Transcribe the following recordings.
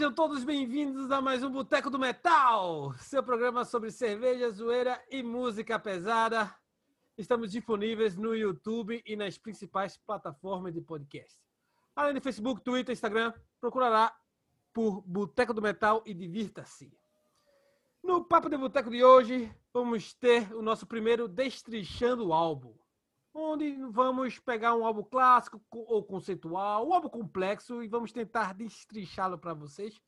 Sejam todos bem-vindos a mais um Boteco do Metal, seu programa sobre cerveja, zoeira e música pesada. Estamos disponíveis no YouTube e nas principais plataformas de podcast. Além de Facebook, Twitter, Instagram, procura lá por Boteco do Metal e divirta-se. No Papo de Boteco de hoje, vamos ter o nosso primeiro Destrinchando o Álbum, onde vamos pegar um álbum clássico ou conceitual, um álbum complexo e vamos tentar destrinchá-lo para vocês.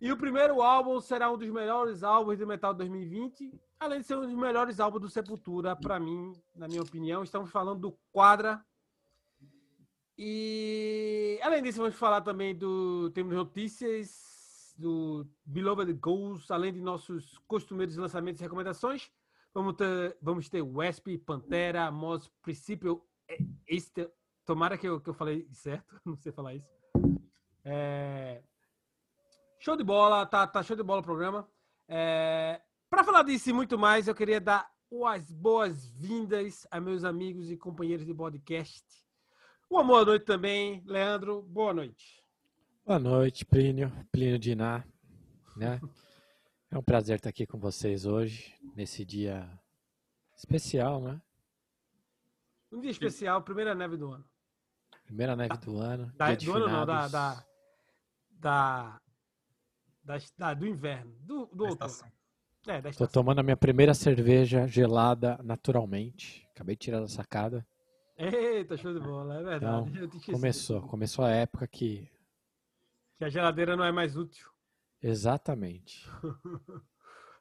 E o primeiro álbum será um dos melhores álbuns do Metal 2020, além de ser um dos melhores álbuns do Sepultura, para mim, na minha opinião. Estamos falando do Quadra. E além disso, vamos falar também do. Temos notícias do Beloved Goals, além de nossos costumeiros lançamentos e recomendações. Vamos ter, vamos ter Wesp, Pantera, Moz, Princípio. Este, tomara que eu, que eu falei certo, não sei falar isso. É, show de bola, tá, tá show de bola o programa. É, Para falar disso e muito mais, eu queria dar as boas-vindas a meus amigos e companheiros de podcast. Uma boa noite também, Leandro. Boa noite. Boa noite, Plínio, Plínio Diná, né? É um prazer estar aqui com vocês hoje, nesse dia especial, né? Um dia especial, primeira neve do ano. Primeira neve do ano. Da, dia de do ano não, da, da, da, do inverno, do, do Da outono. É, da Tô tomando a minha primeira cerveja gelada naturalmente. Acabei de tirar da sacada. Eita, show de bola, é verdade. Então. Começou, começou a época que. Que a geladeira não é mais útil. Exatamente.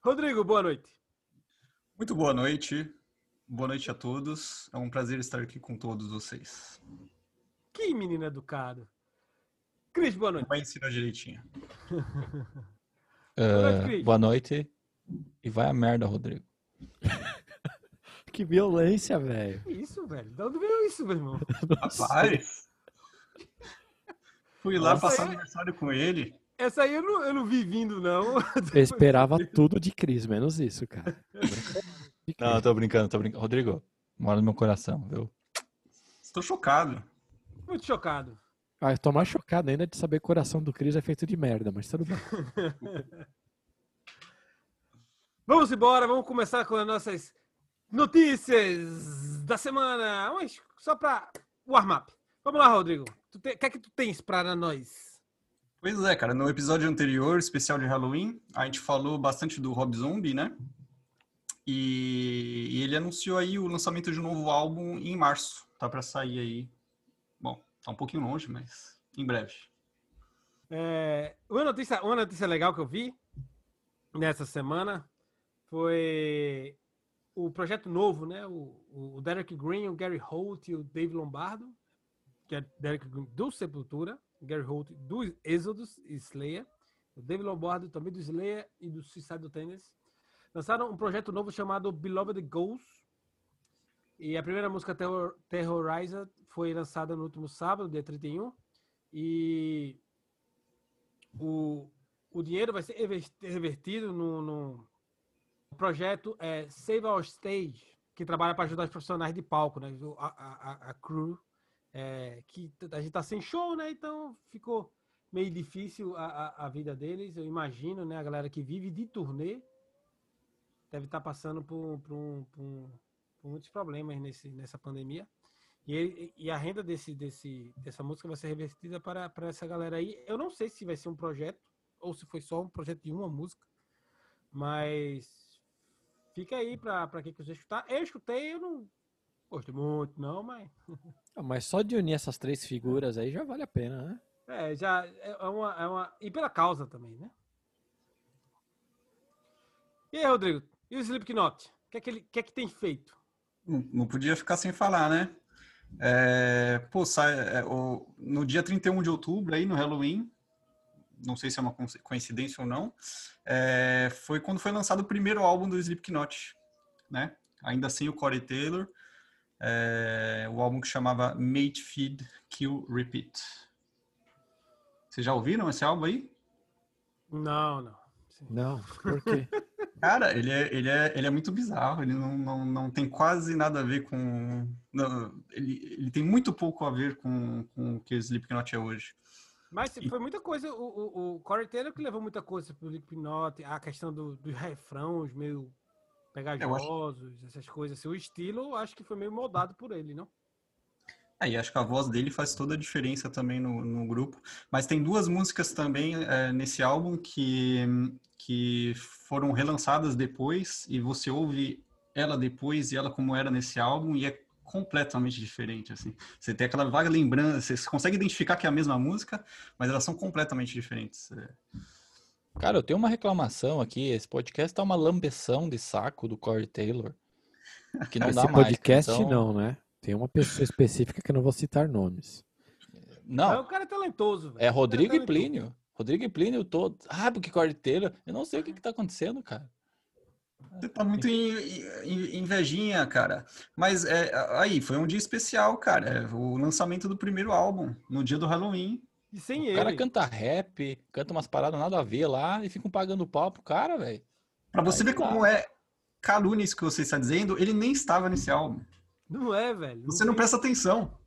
Rodrigo, boa noite. Muito boa noite. Boa noite a todos. É um prazer estar aqui com todos vocês. Que menino educado. Cris, boa noite. Vai ensinar direitinho. noite, Ah, Cris. boa noite. E vai a merda, Rodrigo. Que violência, velho. Que isso, velho? De onde veio isso, meu irmão? Rapaz! Fui lá Nossa, passar é- aniversário com ele. Essa aí eu não, eu não vi vindo, não. Eu esperava tudo de Cris, menos isso, cara. Não, tô brincando, tô brincando. Rodrigo, mora no meu coração, viu? Estou chocado. Muito chocado. Ah, eu tô mais chocado ainda de saber que o coração do Cris é feito de merda, mas tudo bem. Vamos embora, vamos começar com as nossas notícias da semana. Mas só para warm-up. Vamos lá, Rodrigo. O que é que tu tens para nós? Pois é, cara. No episódio anterior, especial de Halloween, a gente falou bastante do Rob Zombie, né? E, e ele anunciou aí o lançamento de um novo álbum em março. Tá pra sair aí. Bom, tá um pouquinho longe, mas em breve. É, uma, notícia, uma notícia legal que eu vi nessa semana foi o projeto novo, né? O, o Derek Green, o Gary Holt e o Dave Lombardo, que é Derek Green do Sepultura, Gary Holt do Exodus e Slayer, o Dave Lombardo também do Slayer e do Suicide Tennis, lançaram um projeto novo chamado Beloved Ghosts. E a primeira música Terror, Terrorizer foi lançada no último sábado, dia 31. E o, o dinheiro vai ser rever- revertido no, no projeto é, Save Our Stage, que trabalha para ajudar os profissionais de palco, né? A, a- a crew, é, que a gente tá sem show, né? Então ficou meio difícil a, a, a vida deles. Eu imagino, né? A galera que vive de turnê deve estar passando por, por, por por muitos problemas nesse, nessa pandemia. E, ele- e a renda desse, desse, dessa música vai ser revertida para, para essa galera aí. Eu não sei se vai ser um projeto ou se foi só um projeto de uma música, mas fica aí para quem quiser escutar. Eu escutei, eu não gostei muito, não, mas Ah, Mas só de unir essas três figuras aí já vale a pena, né? é, já é uma, é uma. E pela causa também, né? E aí, Rodrigo? E o Slipknot? O que é que, ele, que, é que tem feito? Não, podia ficar sem falar, né? É, pô, sai, é, o- no dia 31 de outubro, aí no Halloween, não sei se é uma coinc- coincidência ou não, é, foi quando foi lançado o primeiro álbum do Slipknot, né? Ainda sem o Corey Taylor, é, o álbum que chamava Mate, Feed, Kill, Repeat. Vocês já ouviram esse álbum aí? Não, não. Não, por quê? Cara, ele é, ele é, ele é muito bizarro, ele não, não, não tem quase nada a ver com. não, ele, ele tem muito pouco a ver com, com o que o Slipknot é hoje. Mas foi muita coisa. O, o, o Corey Taylor que levou muita coisa pro Slipknot, a questão do, dos refrãos meio pegajosos, essas coisas. Assim, o estilo, acho que foi meio moldado por ele, não? Aí acho que a voz dele faz toda a diferença também no, no grupo. Mas tem duas músicas também é, nesse álbum que, que foram relançadas depois e você ouve ela depois e ela como era nesse álbum e é completamente diferente, assim. Você tem aquela vaga lembrança, você consegue identificar que é a mesma música, mas elas são completamente diferentes. É. Cara, eu tenho uma reclamação aqui. Esse podcast tá uma lambeção de saco do Corey Taylor. Que não Esse dá mais. podcast então... não, né? Tem uma pessoa específica que eu não vou citar nomes. Não. É, o cara é talentoso, velho. É Rodrigo é e Plínio. Rodrigo e Plínio todo. Ah, porque Corey Taylor. Eu não sei o que, que tá acontecendo, cara. Você tá muito invejinha, cara. Mas é, aí, foi um dia especial, cara. É o lançamento do primeiro álbum, no dia do Halloween. E sem o ele. cara canta rap, canta umas paradas nada a ver lá e ficam pagando pau pro cara, velho. Pra você Aí ver como tá. é calúnia isso que você está dizendo, ele nem estava nesse álbum. Não é, velho. Você não tem- presta atenção.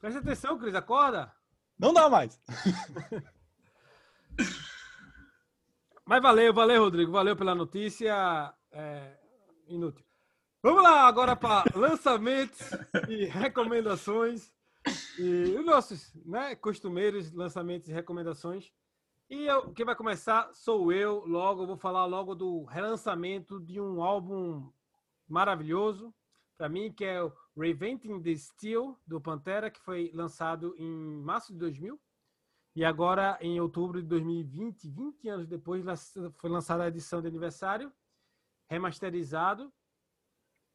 Presta atenção, Cris, acorda. Não dá mais. Mas valeu, valeu, Rodrigo. Valeu pela notícia. É, inútil. Vamos lá agora para lançamentos e recomendações. E os nossos né, costumeiros lançamentos e recomendações. E eu, quem vai começar sou eu. Logo, eu vou falar logo do relançamento de um álbum maravilhoso para mim, que é o Reventing the Steel, do Pantera, que foi lançado em março de 2000. E agora, em outubro de 2020, 20 anos depois, foi lançada a edição de aniversário, remasterizado.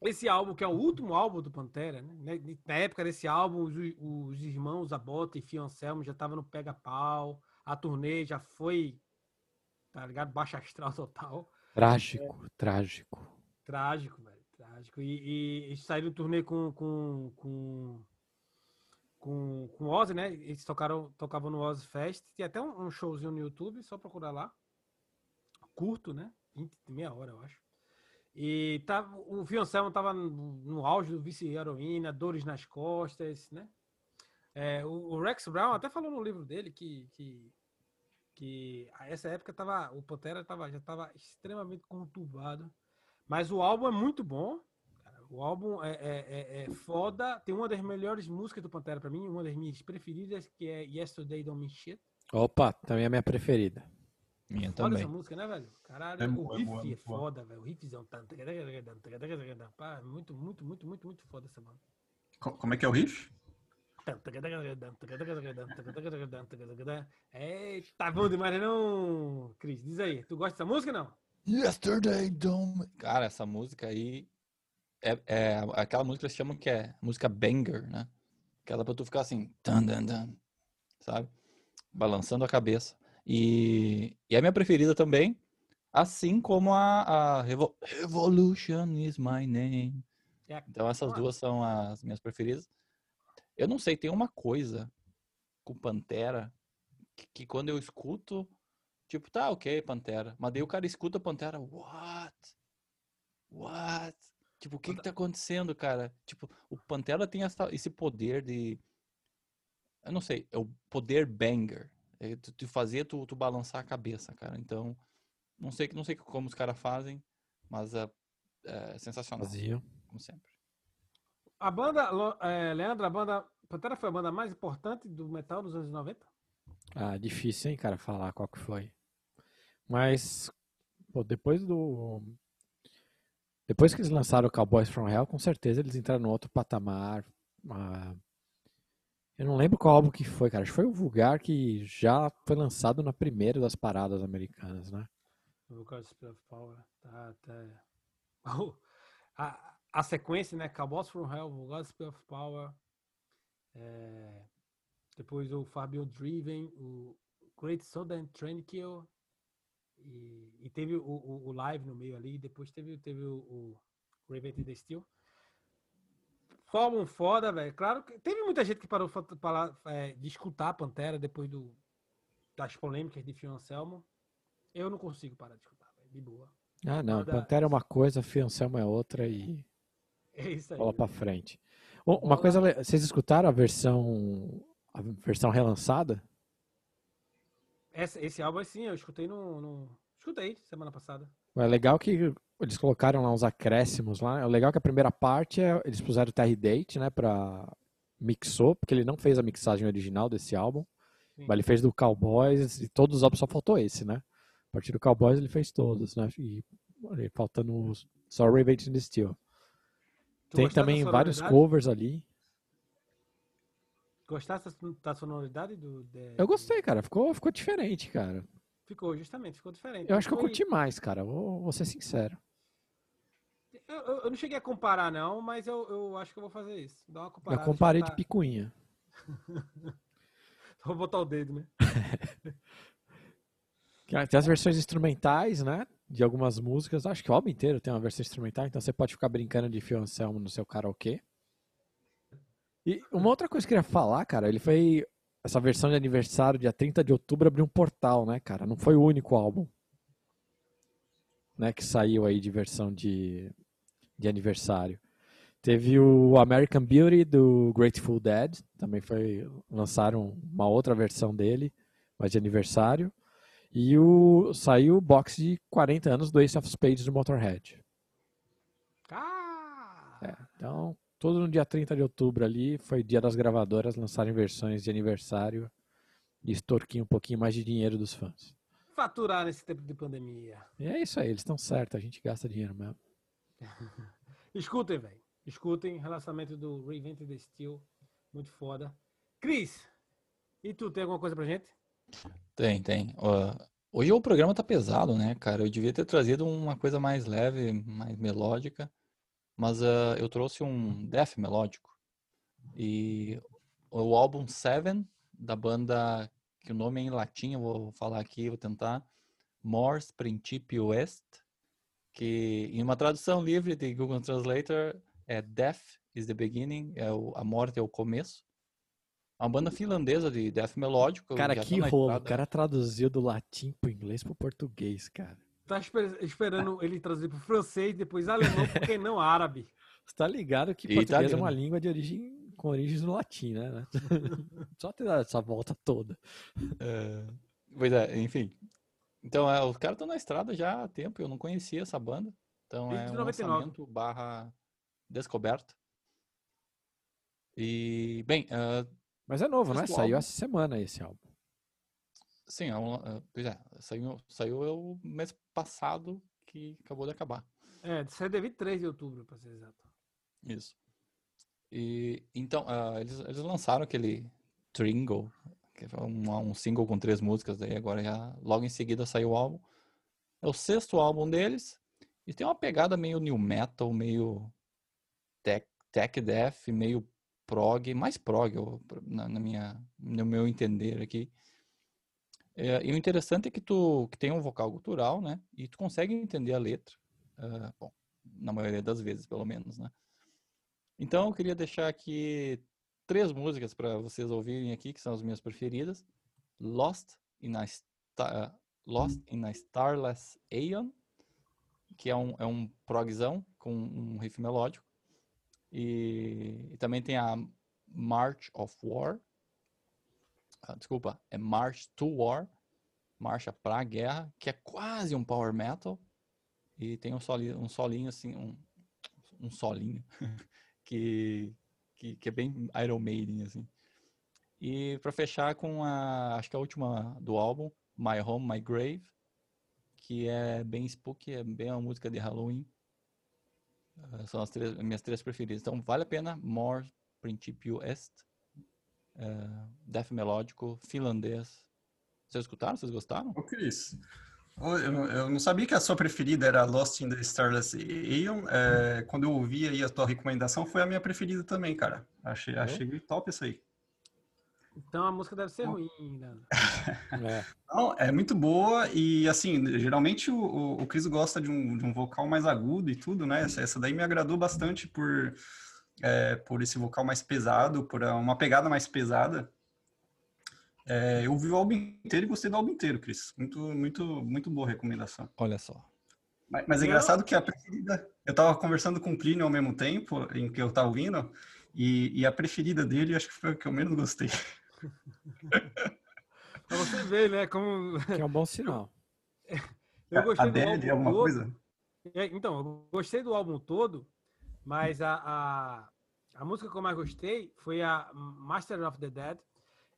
Esse álbum, que é o último álbum do Pantera, né? Na época desse álbum, os, os irmãos Abota e Fio Anselmo já estavam no pega-pau, a turnê já foi, tá ligado? Baixa astral total. Trágico, trágico. Trágico, velho. Trágico. E, e, eles saíram turnê com, com, com, com, com o Ozzy, né? Eles tocaram, tocavam no Ozzy Fest. Tem até um, um showzinho no YouTube, só procurar lá. Curto, né? 20, meia hora, eu acho. E tá, o Fioncelmo tava no, auge do vice-heroína, dores nas costas, né? É, o, Rex Brown até falou no livro dele que, que, que a essa época tava, o Pantera tava, já estava extremamente conturbado. Mas o álbum é muito bom. O álbum é, é, é- é foda. Tem uma das melhores músicas do Pantera pra mim, uma das minhas preferidas, que é Yesterday Don't Mean Shit. Opa, também é a minha preferida. Minha Foda também. essa música, né, velho? Caralho, É o boa, é riff boa, é boa. foda, velho. O riffzão. Pá, Muito, muito, muito, muito, muito foda essa banda. Co- Como é que é o riff? Eita, bom demais, não, Cris? Diz aí, tu gosta dessa música não? Yesterday don't... Cara, essa música aí é, é aquela música que eles chamam que é música banger, né? Aquela pra tu ficar assim, tan, dan, dan, sabe? Balançando a cabeça. E, e é a minha preferida também, assim como a, a Revo- Revolution is my name. É, Então essas duas são as minhas preferidas. Eu não sei, tem uma coisa com Pantera que, que quando eu escuto, tipo, tá, ok, Pantera. Mas daí o cara escuta Pantera, what? What? Tipo, o que que tá acontecendo, cara? Tipo, o Pantera tem essa, esse poder de... Eu não sei, é o poder banger. É tu, tu fazer tu, tu balançar a cabeça, cara. Então, não sei, não sei como os caras fazem, mas é, é sensacional, Vazio. como sempre. A banda, é, Leandro, a banda Pantera foi a banda mais importante do metal dos anos 90? Ah, difícil, hein, cara, falar qual que foi. Mas, pô, depois do. Depois que eles lançaram o Cowboys from Hell, com certeza eles entraram no outro patamar. Ah, Eu não lembro qual álbum que foi, cara. Acho que foi o Vulgar que já foi lançado na primeira das paradas americanas, né? O Gospel of Power. Tá, tá. A, a sequência, né? Cowboys from Hell, o Gospel of Power. é, depois o Fabio Driven, o Great Southern Train Kill. E, e teve o, o, o live no meio ali. Depois teve, teve o, o Revenge the Steel. Um álbum foda, velho. Claro que teve muita gente que parou falar, é, de escutar a Pantera depois do, das polêmicas de Fio Anselmo. Eu não consigo parar de escutar, velho. De boa. Ah, não. Foda. Pantera é uma coisa, Fiancelmo é outra e É isso aí. bola pra frente. Ô, Uma coisa, vocês escutaram a versão a versão relançada? Esse, esse álbum, assim, eu escutei no, no- Escutei semana passada. É legal que eles colocaram lá uns acréscimos lá. É legal que a primeira parte é, eles puseram o Terry Date, né, pra mixou, porque ele não fez a mixagem original desse álbum. Sim. Mas ele fez do Cowboys e todos os álbuns só faltou esse, né? A partir do Cowboys ele fez todos, né? E faltando só Revenge in the Steel. Tu Tem também vários covers ali. Gostaste da- da sonoridade do. de- Eu gostei, cara. Ficou, ficou diferente, cara. Ficou, justamente, ficou diferente. Eu acho que eu curti mais, cara. Vou, vou ser sincero. Eu, eu- eu não cheguei a comparar, não, mas eu, eu acho que eu vou fazer isso. Dar uma Eu comparada. comparei de eu picuinha. Vou botar o dedo, né? Tem as versões instrumentais, né? De algumas músicas. Acho que o álbum inteiro tem uma versão instrumental, então você pode ficar brincando de Phil Anselmo no seu karaokê. E uma outra coisa que eu queria falar, cara, ele foi. Essa versão de aniversário, dia 30 de outubro, abriu um portal, né, cara? Não foi o único álbum. Né, que saiu aí de versão de, de aniversário. Teve o American Beauty do Grateful Dead, também foi. Lançaram uma outra versão dele, mas de aniversário. E o, saiu o box de 40 anos do Ace of Spades do Motorhead. Ah! É, então, todo no dia 30 de outubro ali, foi dia das gravadoras lançarem versões de aniversário e extorquir um pouquinho mais de dinheiro dos fãs. Faturar nesse tempo de pandemia. E é isso aí, eles estão certos, a gente gasta dinheiro mesmo. Escutem, velho. Escutem. Relacionamento do Reinvent the Steel. Muito foda. Cris, e tu tem alguma coisa pra gente? Tem, tem. Ó, hoje o programa tá pesado, né, cara? Eu devia ter trazido uma coisa mais leve, mais melódica, mas ah, eu trouxe um death melódico. E o álbum Seven, da banda, que o nome é em latim, eu vou falar aqui, vou tentar, Mors Principio Est, que em uma tradução livre de Google Translator é Death is the beginning, é o, a morte é o começo. É uma banda finlandesa de death melódico. Cara, tá que na rolo, o cara traduziu do latim pro inglês pro português, cara. Tá esper- esperando ele traduzir pro francês, depois alemão, porque não árabe. Você tá ligado que português é italiano. uma língua de origem com origens no latim, né? Só ter dado essa volta toda. É, Pois é, enfim. Então, é, os caras estão na estrada já há tempo, eu não conhecia essa banda. Então, é um 99. lançamento barra descoberta. E, bem, ah, Mas é novo, né? O Saiu álbum- essa semana esse álbum. Sim, é um, ah, pois é, saiu, saiu o mês passado que acabou de acabar. É, saiu de 23 de outubro, pra ser exato. Isso. E então, ah, eles, eles lançaram aquele Tringle, que foi um, um single com três músicas, daí agora já logo em seguida saiu o álbum. É o sexto álbum deles e tem uma pegada meio new metal, meio tech, tech death, meio prog, mais prog eu- na, na minha, no meu entender aqui. É, e o interessante é que tu que tem um vocal cultural, né? E tu consegue entender a letra. ah, bom, na maioria das vezes, pelo menos, né? Então, eu queria deixar aqui três músicas para vocês ouvirem aqui, que são as minhas preferidas. Lost in a, Sta- Lost in a Starless Aeon, que é um, é um progzão com um riff melódico. E, e também tem a March of War. Ah, desculpa, é March to War, Marcha pra Guerra, que é quase um power metal. E tem um solinho, um solinho assim, um, um solinho que, que, que é bem Iron Maiden, assim. E para fechar com a, acho que a última do álbum, My Home, My Grave, que é bem spooky, é bem uma música de Halloween. Ah, são as três, minhas três preferidas. Então vale a pena, More Principio Est, ah, Death Melódico, finlandês. Vocês escutaram? Vocês gostaram? Ô, Cris, ô, eu, não- sabia que a sua preferida era Lost in the Starless Aeon. É, quando eu ouvi aí a tua recomendação, foi a minha preferida também, cara. Achei, achei top isso aí. Então a música deve ser ruim, né? É. Não, é muito boa e, assim, geralmente o, o, o Cris gosta de um, de um vocal mais agudo e tudo, né? Essa, essa daí me agradou bastante por, é, por esse vocal mais pesado, por uma pegada mais pesada. É, eu vi o álbum inteiro e gostei do álbum inteiro, Cris. Muito, muito, muito boa recomendação. Olha só. Mas, mas é engraçado que a preferida. Eu tava conversando com o Plínio ao mesmo tempo em que eu tava ouvindo, e, e a preferida dele acho que foi a que eu menos gostei. Pra você ver, né? Como. Que é um bom sinal. Eu gostei do Adele, álbum alguma todo. coisa? É, Então, eu gostei do álbum todo, mas a, a, a música que eu mais gostei foi a Master of the Dead.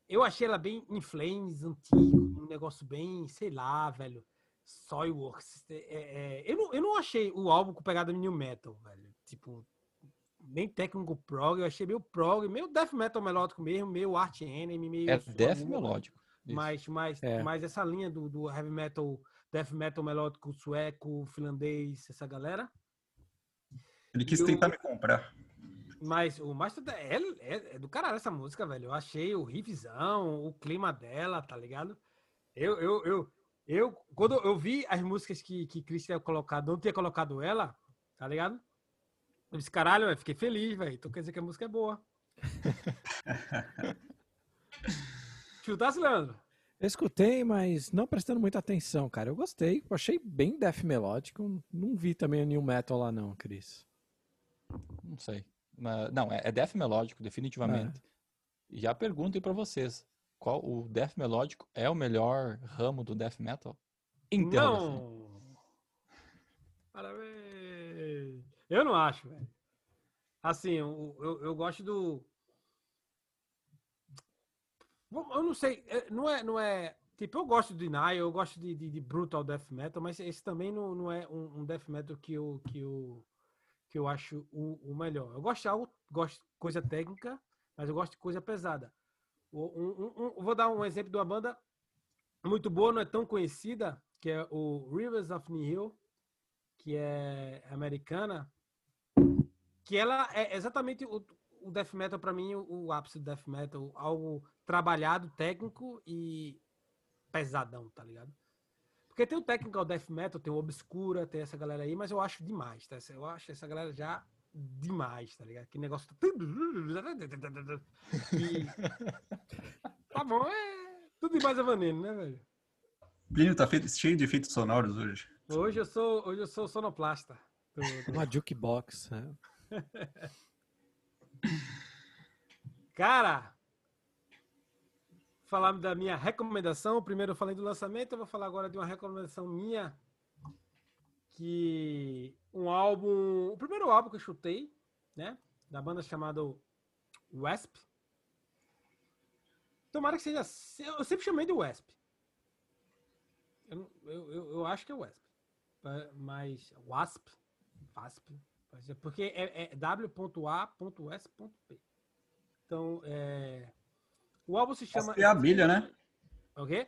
Eu achei ela bem in flames, antigo, um negócio bem, sei lá, velho. Soilworks. É, é, eu, não, eu não achei o álbum com pegada new metal, velho. Tipo, nem técnico prog, eu achei meio prog, meio death metal melódico mesmo, meio art enemy, meio. É death melódico. Isso. Mas, mas, É. mas essa linha do, do heavy metal, death metal melódico sueco, finlandês, essa galera. Ele quis Eu- tentar me comprar. Mas o Master da- é, é, é do caralho essa música, velho. Eu achei o riffzão, o clima dela, tá ligado? Eu, eu, eu, eu quando eu vi as músicas que, que Chris tinha colocado, não tinha colocado ela, tá ligado? Eu disse, caralho, eu fiquei feliz, velho. Então quer dizer que a música é boa. Chutasse, Leandro? Eu escutei, mas não prestando muita atenção, cara. Eu gostei, eu achei bem death melódico. Não vi também o new metal lá não, Cris. Não sei. Mas- não, é, é death melódico, definitivamente. E já pergunto aí pra vocês. Qual o death melódico é o melhor ramo do death metal? Interrogação. Não! Parabéns! Eu não acho, velho. Assim, eu, eu, eu gosto do. Eu não sei, é, não é, não é. Tipo, eu gosto de Denial, eu gosto de, de, de Brutal Death Metal, mas esse também não, não é um, um Death Metal que eu, que eu, que eu acho o, o melhor. Eu gosto de algo, gosto de coisa técnica, mas eu gosto de coisa pesada. Um- um- um- vou dar um exemplo de uma banda muito boa, não é tão conhecida, que é o Rivers of Nihil, que é americana, que ela é exatamente o, o death metal para mim, o, o ápice do death metal, algo trabalhado, técnico e pesadão, tá ligado? Porque tem o technical death metal, tem o obscura, tem essa galera aí, mas eu acho demais, tá? Eu acho essa galera já demais, tá ligado? Que negócio e... Tá bom, é tudo demais é veneno, né, velho? Plínio tá feito, cheio de efeitos sonoros hoje. Hoje eu sou, hoje eu sou sonoplasta. Uma jukebox. né? Cara, falar da minha recomendação. Primeiro eu falei do lançamento, eu vou falar agora de uma recomendação minha. Que um álbum. O primeiro álbum que eu chutei, né? Da banda chamada Wasp. Tomara que seja. Eu sempre chamei de Wasp. Eu, eu, eu, acho que é Wasp. Mas. Wasp. Wasp. Porque é, é w.a.s.p. Então, é... o álbum se chama. Wasp é abelha, né? O quê?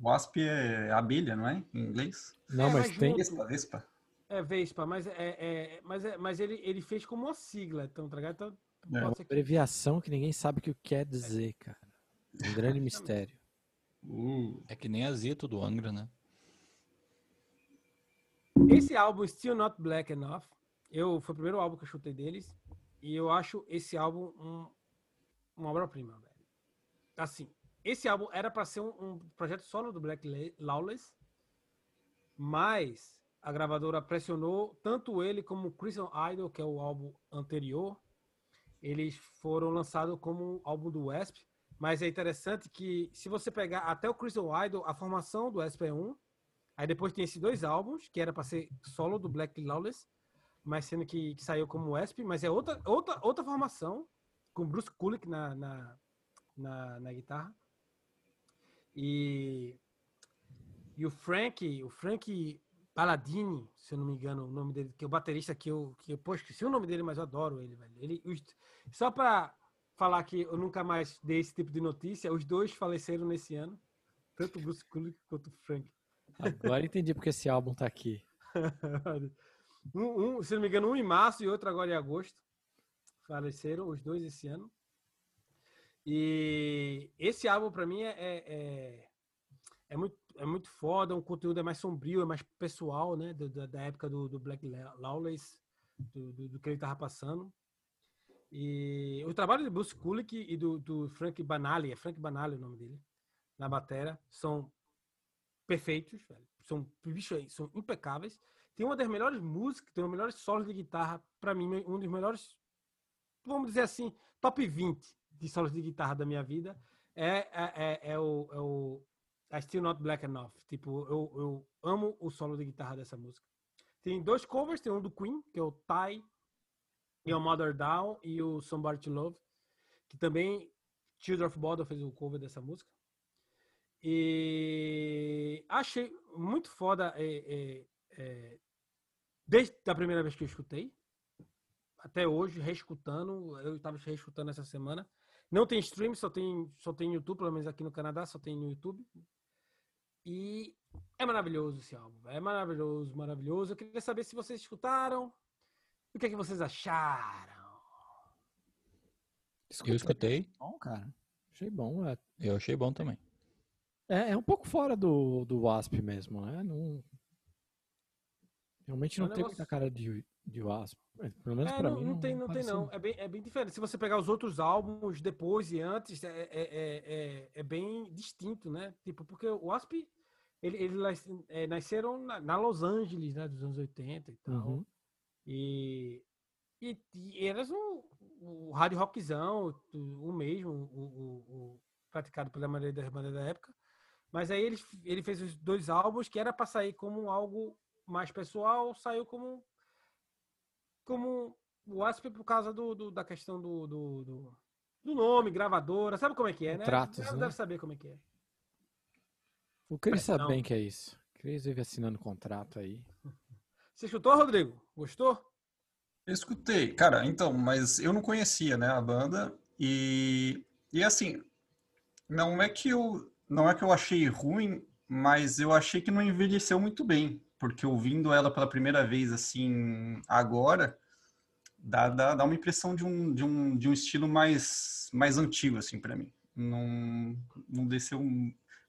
Wasp é abelha, não é? Em inglês? Não, É, mas mas tem. Vespa, Vespa. É Vespa, mas, é, é- mas, é- mas ele, ele fez como uma sigla, então, tá ligado? Então, É. Uma abreviação que ninguém sabe o que quer dizer, cara. Um grande mistério. Uh, É que nem a Zito do Angra, né? Esse álbum, Still Not Black Enough, eu, foi o primeiro álbum que eu chutei deles, e eu acho esse álbum um, uma obra-prima, velho. Assim, esse álbum era para ser um, um projeto solo do Black La- Lawless, mas a gravadora pressionou tanto ele como o Christian Idol, que é o álbum anterior, eles foram lançados como um álbum do Wasp, mas é interessante que se você pegar até o Christian Idol, a formação do Wasp é um, Aí depois tem esses dois álbuns, que era para ser solo do Black Lawless, mas sendo que, que saiu como Wasp, mas é outra, outra, outra formação, com Bruce Kulick na, na, na, na guitarra. E, e o Frank, o Frank Palladini, se eu não me engano, o nome dele, que é o baterista que eu, que eu pô, esqueci o nome dele, mas eu adoro ele, velho. Ele, os- só para falar que eu nunca mais dei esse tipo de notícia, os dois faleceram nesse ano, tanto o Bruce Kulick quanto o Frank. Agora entendi porque esse álbum tá aqui. um, um, se não me engano, um em março e outro agora em agosto. Faleceram os dois esse ano. E esse álbum, para mim, é, é, é, é muito, é muito foda. O conteúdo é mais sombrio, é mais pessoal, né? da, da época do, do Black La- Lawless, do, do, do que ele tava passando. E o trabalho de Bruce Kulick e do, do Frank Banali, é Frank Banali o nome dele, na batera, são perfeitos, velho. São, bicho, são impecáveis. Tem uma das melhores músicas, tem uma melhores solos de guitarra, para mim, um dos melhores, vamos dizer assim, top 20 de solos de guitarra da minha vida. É, é, é, é o, é o I Still Not Black Enough. Tipo, eu, eu amo o solo de guitarra dessa música. Tem dois covers, tem um do Queen, que é o Ty e o Mother Down, e o Somebody to Love, que também Children of Bodom fez o cover dessa música. E achei muito foda é, é, é, desde a primeira vez que eu escutei, até hoje, reescutando. Eu estava reescutando essa semana. Não tem stream, só tem, só tem YouTube, pelo menos aqui no Canadá, só tem no YouTube. E é maravilhoso esse álbum. É maravilhoso, maravilhoso. Eu queria saber se vocês escutaram. O que é que vocês acharam? Eu escutei. Bom, cara. Achei bom. É, Eu achei bom também. é, é um pouco fora do, do Wasp mesmo, né? Não, realmente É um não tem negócio- muita cara de, de Wasp. É, Pelo menos É, pra não, mim. não tem, não tem não. É bem, é bem diferente. Se você pegar os outros álbuns depois e antes, é, é, é, é, é bem distinto, né? Tipo, porque o Wasp, ele, ele é, nasceram na, na Los Angeles, né? Dos anos 80 e tal. Uhum. E, e, e eras um, o hard rockzão, o, o mesmo, o, o- o praticado pela maioria das bandas da época. Mas aí ele, ele fez os dois álbuns que era para sair como algo mais pessoal, saiu como como o Wasp por causa do, do- da questão do, do, do- do nome, gravadora, sabe como é que é, né? Contratos, Deve- né? Deve saber como é que é. O Cris sabe bem que é isso. O Cris vive assinando contrato aí. Você escutou, Rodrigo? Gostou? Eu escutei, cara, então, mas eu não conhecia, né, a banda e e assim, não é que eu não é que eu achei ruim, mas eu achei que não envelheceu muito bem, porque ouvindo ela pela primeira vez assim agora, dá, dá, dá uma impressão de um, de um, de um estilo mais mais antigo assim para mim. Não não desceu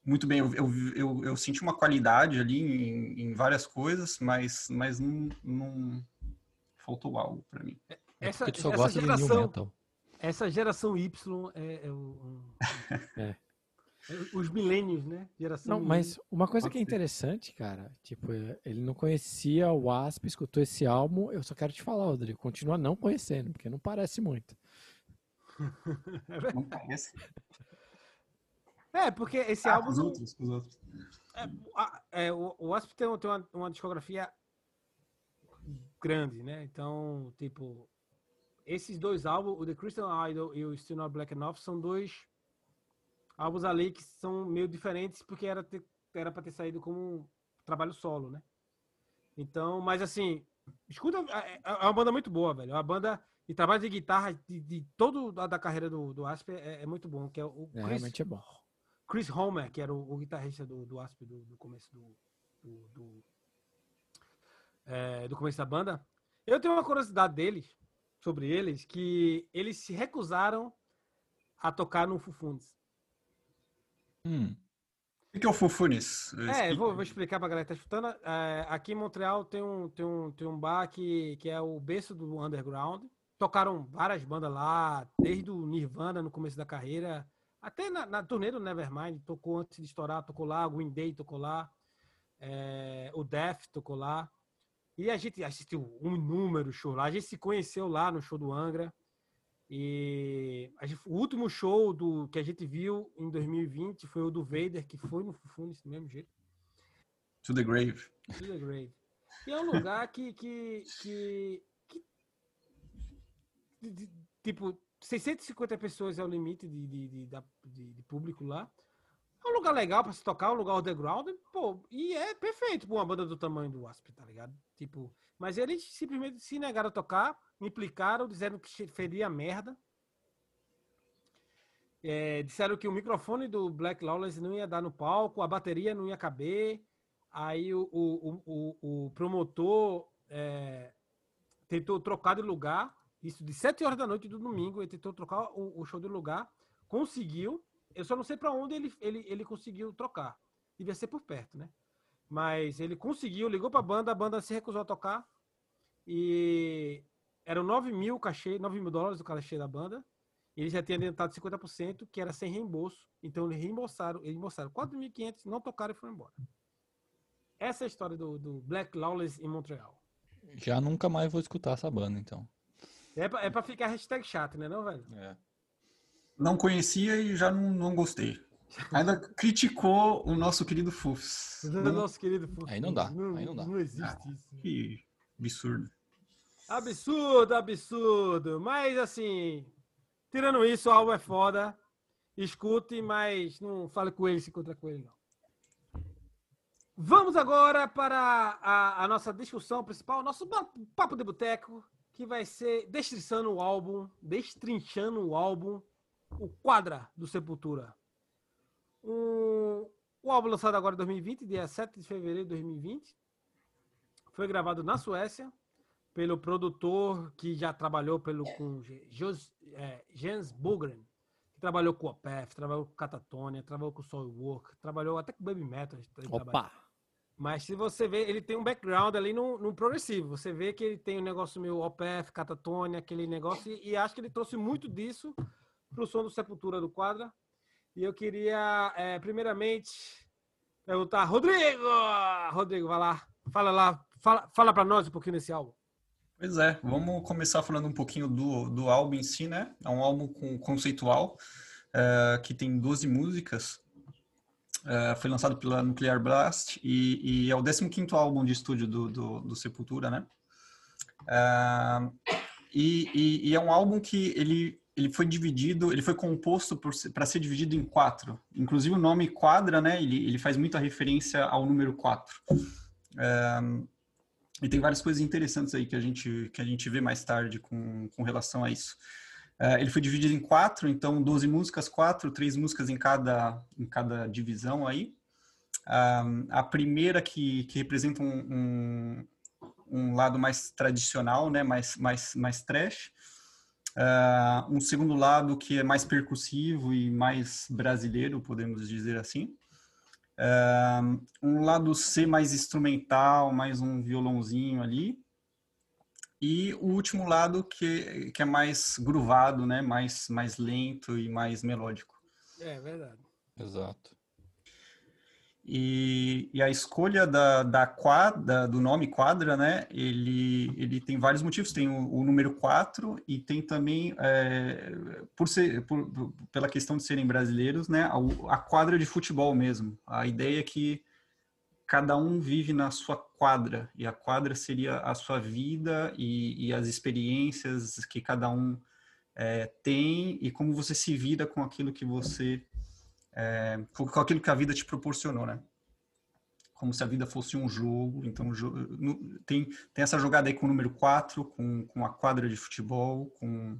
muito bem. Eu, eu, eu, eu senti uma qualidade ali em, em várias coisas, mas mas não, não faltou algo para mim. Essa, tu só essa new geração, metal. essa geração Y é, é o, um- É. é os milênios, né? Geração Não, mas uma coisa que é interessante, cara, tipo, é, ele não conhecia o Wasp, escutou esse álbum. Eu só quero te falar, Rodrigo, continua não conhecendo, porque não parece muito. Não parece. É, porque esse Ah, álbum. com os outros, os outros. é, é, o, o Wasp tem, tem uma, uma discografia grande, né? Então, tipo, esses dois álbuns, o The Christian Idol e o Still Not Black Enough, são dois álbuns ali que são meio diferentes porque era ter, era para ter saído como um trabalho solo, né? Então, mas assim, escuta, é, é uma banda muito boa, velho. É uma banda de trabalho de guitarra de, de todo da, da carreira do, do Asp é, é muito bom, que é o É, Chris, realmente é bom. Chris Homer, que era o, o guitarrista do, do Asp do, do começo do, do, do, é, do começo da banda. Eu tenho uma curiosidade deles, sobre eles, que eles se recusaram a tocar no Fufundes. Hum, O que é o Fufunis? É, eu vou, vou explicar pra galera que tá escutando. É, aqui em Montreal tem um, tem um, tem um bar que, que é o berço do underground. Tocaram várias bandas lá, desde o Nirvana no começo da carreira, até na, na turnê do Nevermind, tocou antes de estourar, tocou lá, o Green Day tocou lá, é, o Death tocou lá. E a gente assistiu um número show lá, a gente se conheceu lá no show do Angra. E gente- o último show do, que a gente viu em 2020 foi o do Vader, que foi no Fufunes do mesmo jeito. To the Grave. To the Grave. E é um lugar que. que, que, que- de- tipo, 650 pessoas é o limite de, de, de- de público lá. É um lugar legal pra se tocar, um lugar underground, pô, e é perfeito pra uma banda do tamanho do Wasp, tá ligado? Tipo, mas eles simplesmente se negaram a tocar, implicaram, disseram que feria merda. É, disseram que o microfone do Black Lawless não ia dar no palco, a bateria não ia caber. Aí o, o, o- o promotor é, tentou trocar de lugar, isso de 7 horas da noite do domingo, ele tentou trocar o, o show de lugar, conseguiu. Eu só não sei para onde ele, ele, ele conseguiu trocar. Devia ser por perto, né? Mas ele conseguiu, ligou para a banda, a banda se recusou a tocar. E eram 9 mil cachê, 9 mil dólares o cachê da banda. E eles já tinham adiantado 50%, que era sem reembolso. Então eles reembolsaram, eles reembolsaram 4.500, não tocaram e foram embora. Essa é a história do, do Black Lawless em Montreal. já nunca mais vou escutar essa banda, então. É pra, é pra ficar hashtag chato, né não, velho? É. Não conhecia e já não, não gostei. Ainda criticou o nosso querido Fufs. Não- nosso querido Fufus. Aí não dá, aí não dá. Não existe Ah. isso. Que absurdo. Absurdo, absurdo. Mas assim, tirando isso, o álbum é foda. Escute, mas não fale com ele se encontra com ele, não. Vamos agora para a, a nossa discussão principal, nosso papo de boteco, que vai ser destrinchando o álbum, destrinchando o álbum, o Quadra do Sepultura. Um, o álbum lançado agora em 2020, dia 7 de fevereiro de 2020. Foi gravado na Suécia pelo produtor que já trabalhou pelo, com Jos, é, Jens Bogren, que trabalhou com o Opeth, trabalhou com Catatonia, trabalhou com Soilwork, trabalhou até com Baby Metal. Opa! Mas se você vê, ele tem um background ali no, no progressivo. Você vê que ele tem um negócio meio OPF, Catatonia, aquele negócio, e, e acho que ele trouxe muito disso pro som do Sepultura do Quadra. E eu queria, é, primeiramente, perguntar, Rodrigo! Rodrigo, vai lá, fala lá, fala, fala pra nós um pouquinho desse álbum. Pois é, vamos começar falando um pouquinho do, do álbum em si, né? É um álbum com, conceitual, eh, que tem 12 músicas. Eh, foi lançado pela Nuclear Blast e, e é o 15º álbum de estúdio do, do, do Sepultura, né? Ah, e, e- e é um álbum que ele, ele foi dividido, ele foi composto para ser dividido em quatro. Inclusive o nome Quadra, né? Ele, ele faz muita referência ao número 4. E tem várias coisas interessantes aí que a gente, que a gente vê mais tarde com, com relação a isso. Ele foi dividido em quatro, então 12 músicas, quatro, três músicas em cada, em cada divisão aí. A primeira que, que representa um, um, um lado mais tradicional, né, mais, mais, mais trash. Ah, um segundo lado que é mais percussivo e mais brasileiro, podemos dizer assim. Ah, um lado C mais instrumental, mais um violãozinho ali. E o último lado que, que é mais groovado, né? mais, mais lento e mais melódico. É verdade. Exato. E, e a escolha da, da quadra, do nome quadra, né? Ele, ele tem vários motivos. Tem o, o número 4 e tem também, é, por ser, por, pela questão de serem brasileiros, né? A, a quadra de futebol mesmo. A ideia é que cada um vive na sua quadra e a quadra seria a sua vida e, e as experiências que cada um é, tem e como você se vira com aquilo que você é, com aquilo que a vida te proporcionou, né? Como se a vida fosse um jogo. Então, tem, tem essa jogada aí com o número 4, com, com a quadra de futebol, com,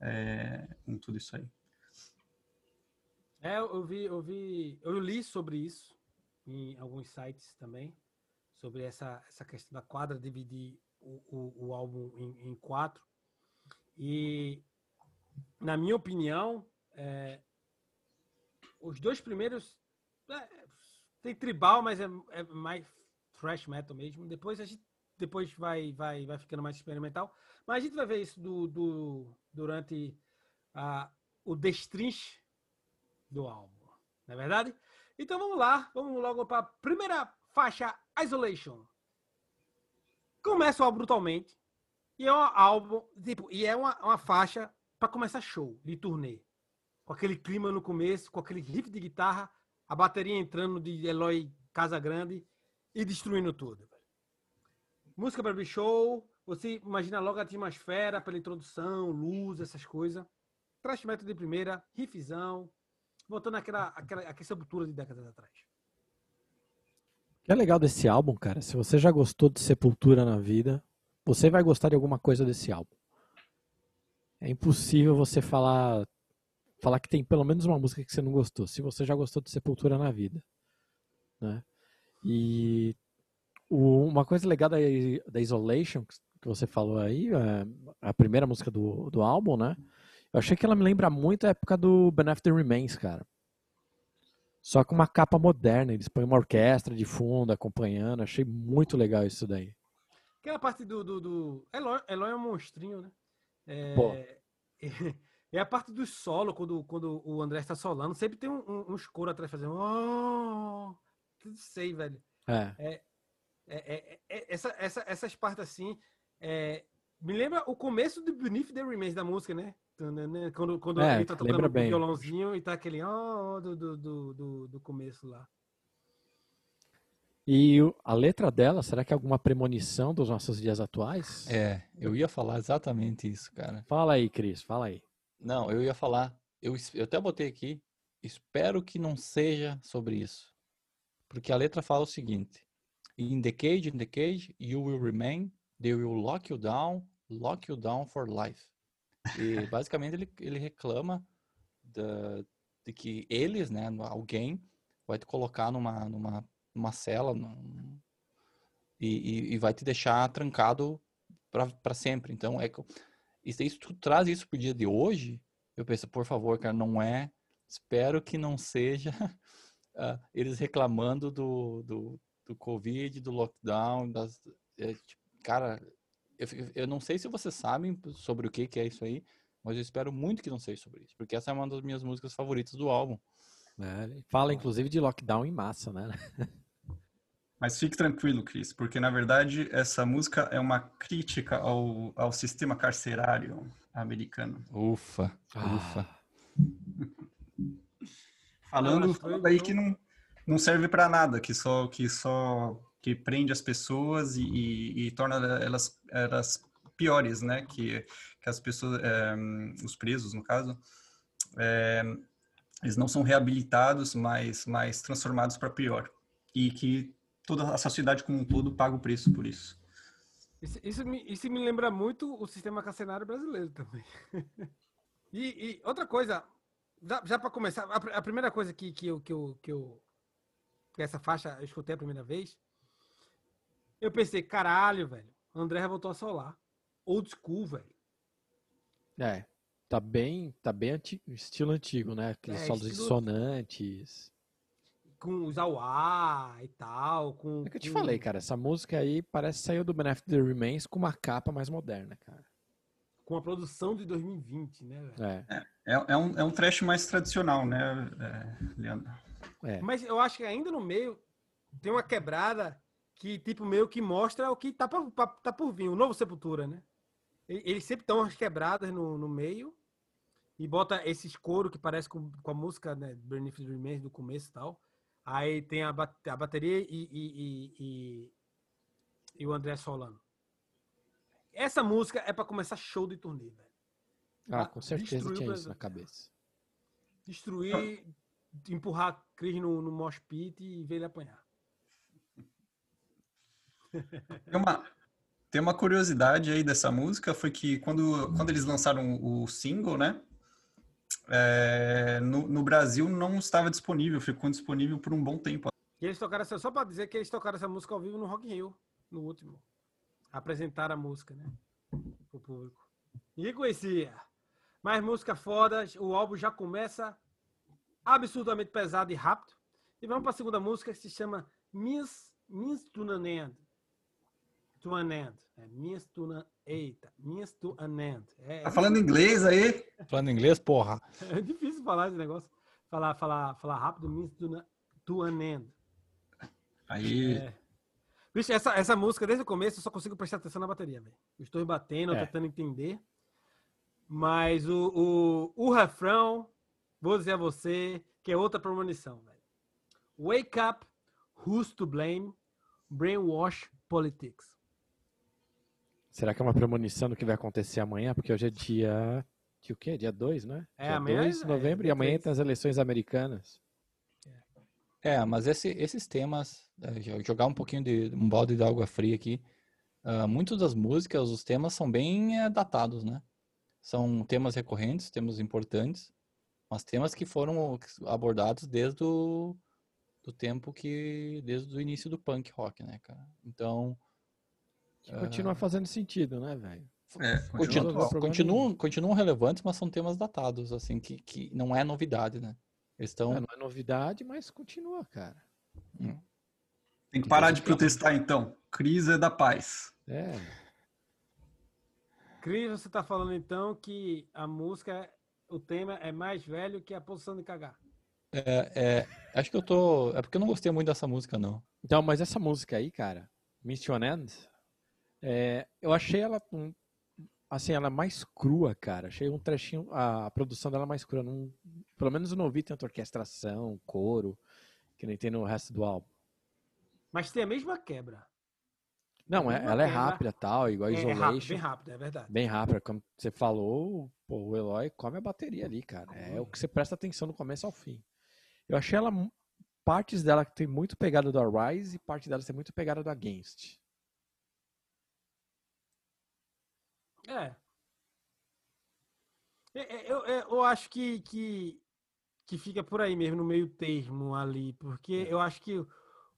é, com tudo isso aí. É, eu vi, eu vi, eu li sobre isso em alguns sites também, sobre essa, essa questão da quadra dividir o, o, o álbum em, em quatro. E, na minha opinião, é, os dois primeiros é, tem tribal, mas é, é mais thrash metal mesmo. Depois a gente depois vai, vai, vai ficando mais experimental. Mas a gente vai ver isso do, do, durante a, o destrinche do álbum, não é verdade? Então vamos lá, vamos logo para a primeira faixa, Isolation. Começa o álbum brutalmente e é um álbum, tipo, e é uma, uma faixa para começar show de turnê. Com aquele clima no começo, com aquele riff de guitarra, a bateria entrando de Eloy Casagrande e destruindo tudo. Música para show, você imagina logo a atmosfera pela introdução, luz, essas coisas. Trash metal de primeira, riffzão, voltando àquela, àquela, àquela sepultura de décadas atrás. O que é legal desse álbum, cara, se você já gostou de Sepultura na vida, você vai gostar de alguma coisa desse álbum. É impossível você falar falar que tem pelo menos uma música que você não gostou, se você já gostou de Sepultura na vida, né? E o- uma coisa legal da, da Isolation que você falou aí, é, a primeira música do, do álbum, né? Eu achei que ela me lembra muito a época do Ben After Remains, cara. Só com uma capa moderna, eles põem uma orquestra de fundo acompanhando, achei muito legal isso daí. Aquela parte do. do, do... Eloy, Eloy é um monstrinho, né? É... Pô. É a parte do solo, quando, quando o André está solando, sempre tem um, um, uns coros atrás fazendo. Oh! Não sei, velho. É, É, é, é, é, essa, essa, essas partes assim, é, Me lembra o começo do Beneath the Remains da música, né? Quando, quando É, ele tá tocando o violãozinho e tá aquele ó do, do, do, do, começo lá. E a letra dela, será que é alguma premonição dos nossos dias atuais? É, eu ia falar exatamente isso, cara. Fala aí, Cris, fala aí. Não, eu ia falar. Eu, eu até botei aqui. Espero que não seja sobre isso. Porque a letra fala o seguinte: In the cage, in the cage, you will remain. They will lock you down, lock you down for life. E basicamente ele, ele reclama da, de que eles, né, alguém, vai te colocar numa, numa, numa cela num- e, e, e vai te deixar trancado para sempre. Então, é, e se tu traz isso pro dia de hoje, eu penso, por favor, cara, não é. Espero que não seja ah, eles reclamando do, do, do Covid, do lockdown, das, é, tipo, cara, eu, eu não sei se vocês sabem sobre o que, que é isso aí, mas eu espero muito que não seja sobre isso, porque essa é uma das minhas músicas favoritas do álbum. Ele Fala, inclusive, de lockdown em massa, né? Mas fique tranquilo, Cris, porque na verdade essa música é uma crítica ao, ao sistema carcerário americano. Ufa, ufa. Ah, Falando, mas foi- falando aí que não, não serve para nada, que só que só que prende as pessoas e, e- e torna elas, elas piores, né? Que, que as pessoas, é, os presos no caso, é, eles não são reabilitados, mas, mas transformados para pior e que toda a sociedade como um todo paga o preço por isso. Isso, isso, me, isso me lembra muito o sistema carcerário brasileiro também. e, e outra coisa, já, já para começar, a, a primeira coisa que, que, eu, que, eu, que eu. que essa faixa eu escutei a primeira vez, eu pensei, caralho, velho, André voltou a solar. Old school, velho. é, tá bem, tá bem anti- estilo antigo, né? Aqueles É, solos estilo- dissonantes. Com os auá e tal. Com, É que eu te com- falei, cara, essa música aí parece que saiu do Benefit the Remains com uma capa mais moderna, cara. Com a produção de 2020, né, velho? É, É, é um, é um trash mais tradicional, né, é, Leandro? é. Mas eu acho que ainda no meio tem uma quebrada que, tipo, meio que mostra o que tá, pra, pra- tá por vir, o novo Sepultura, né? E- Eles sempre dão umas quebradas no, no meio e bota esses coro que parece com, com a música, né? Beneath the Remains do começo e tal. Aí tem a, ba- a bateria e, e, e, e- e o André solando. Essa música é pra começar show de turnê, velho. Ah, com certeza tinha isso na cabeça. Destruir, empurrar Cris no, no mosh pit e ver ele apanhar. Tem uma, tem uma curiosidade aí dessa música, foi que quando, quando eles lançaram o single, né? É, no, no Brasil não estava disponível, ficou disponível por um bom tempo. E eles tocaram essa, só pra dizer que eles tocaram essa música ao vivo no Rock in Rio, no último. Apresentaram a música, né? Pro público. Ninguém conhecia. Mas música foda, o álbum já começa absurdamente pesado e rápido. E vamos pra segunda música que se chama to an End. To an End. É, means to an... Eita, Means to an End. É, Tá falando inglês aí? Falando inglês, porra. é difícil falar esse negócio. Falar, falar, falar rápido, Means to, an- to an End. Aí, É. Bicho, essa, essa música, desde o começo, eu só consigo prestar atenção na bateria, velho. Estou batendo, É. tentando entender. Mas o, o, o refrão, vou dizer a você, que é outra premonição, velho. Wake up, who's to blame? Brainwash politics. Será que é uma premonição do que vai acontecer amanhã? Porque hoje é dia. Dia o quê? Dia 2, né? É, dia amanhã 2 de é- novembro é e amanhã tem as eleições americanas. É, mas esse- esses temas, é, jo- jogar um pouquinho de um balde de água fria aqui, ah, muitas das músicas, os temas são bem eh, datados, né? São temas recorrentes, temas importantes, mas temas que foram abordados desde o do tempo que, desde o início do punk rock, né, cara? Então, Que continua fazendo sentido, né, velho? é, Continua continu- atual. problema continuam, continuam relevantes, mas são temas datados, assim, que, que não é novidade, né? Eles estão... É, não é novidade, mas continua, cara. tem que parar de protestar então. Crise é da paz. É. Cris, você tá falando então que a música, o tema é mais velho que a posição de cagar. É, é, acho que eu tô... É porque eu não gostei muito dessa música, não. Então, mas essa música aí, cara, Mission End, é, eu achei ela assim, ela é mais crua, cara. Achei um trechinho, a produção dela é mais crua. Não, pelo menos eu não ouvi tanta orquestração, coro, que nem tem no resto do álbum. Mas tem a mesma quebra. Não, é, Mesma ela é quebra. rápida tal, igual É, é rápido, Isolation. bem rápido, é verdade. Bem rápida, como você falou, pô, o Eloy come a bateria ali, cara. É o que você presta atenção do começo ao fim. Eu achei ela partes dela que tem muito pegada do Arise e parte dela tem muito pegada do Against. É. É, é, Eu, é, eu acho que, que, que fica por aí mesmo, no meio termo ali, porque eu acho que o,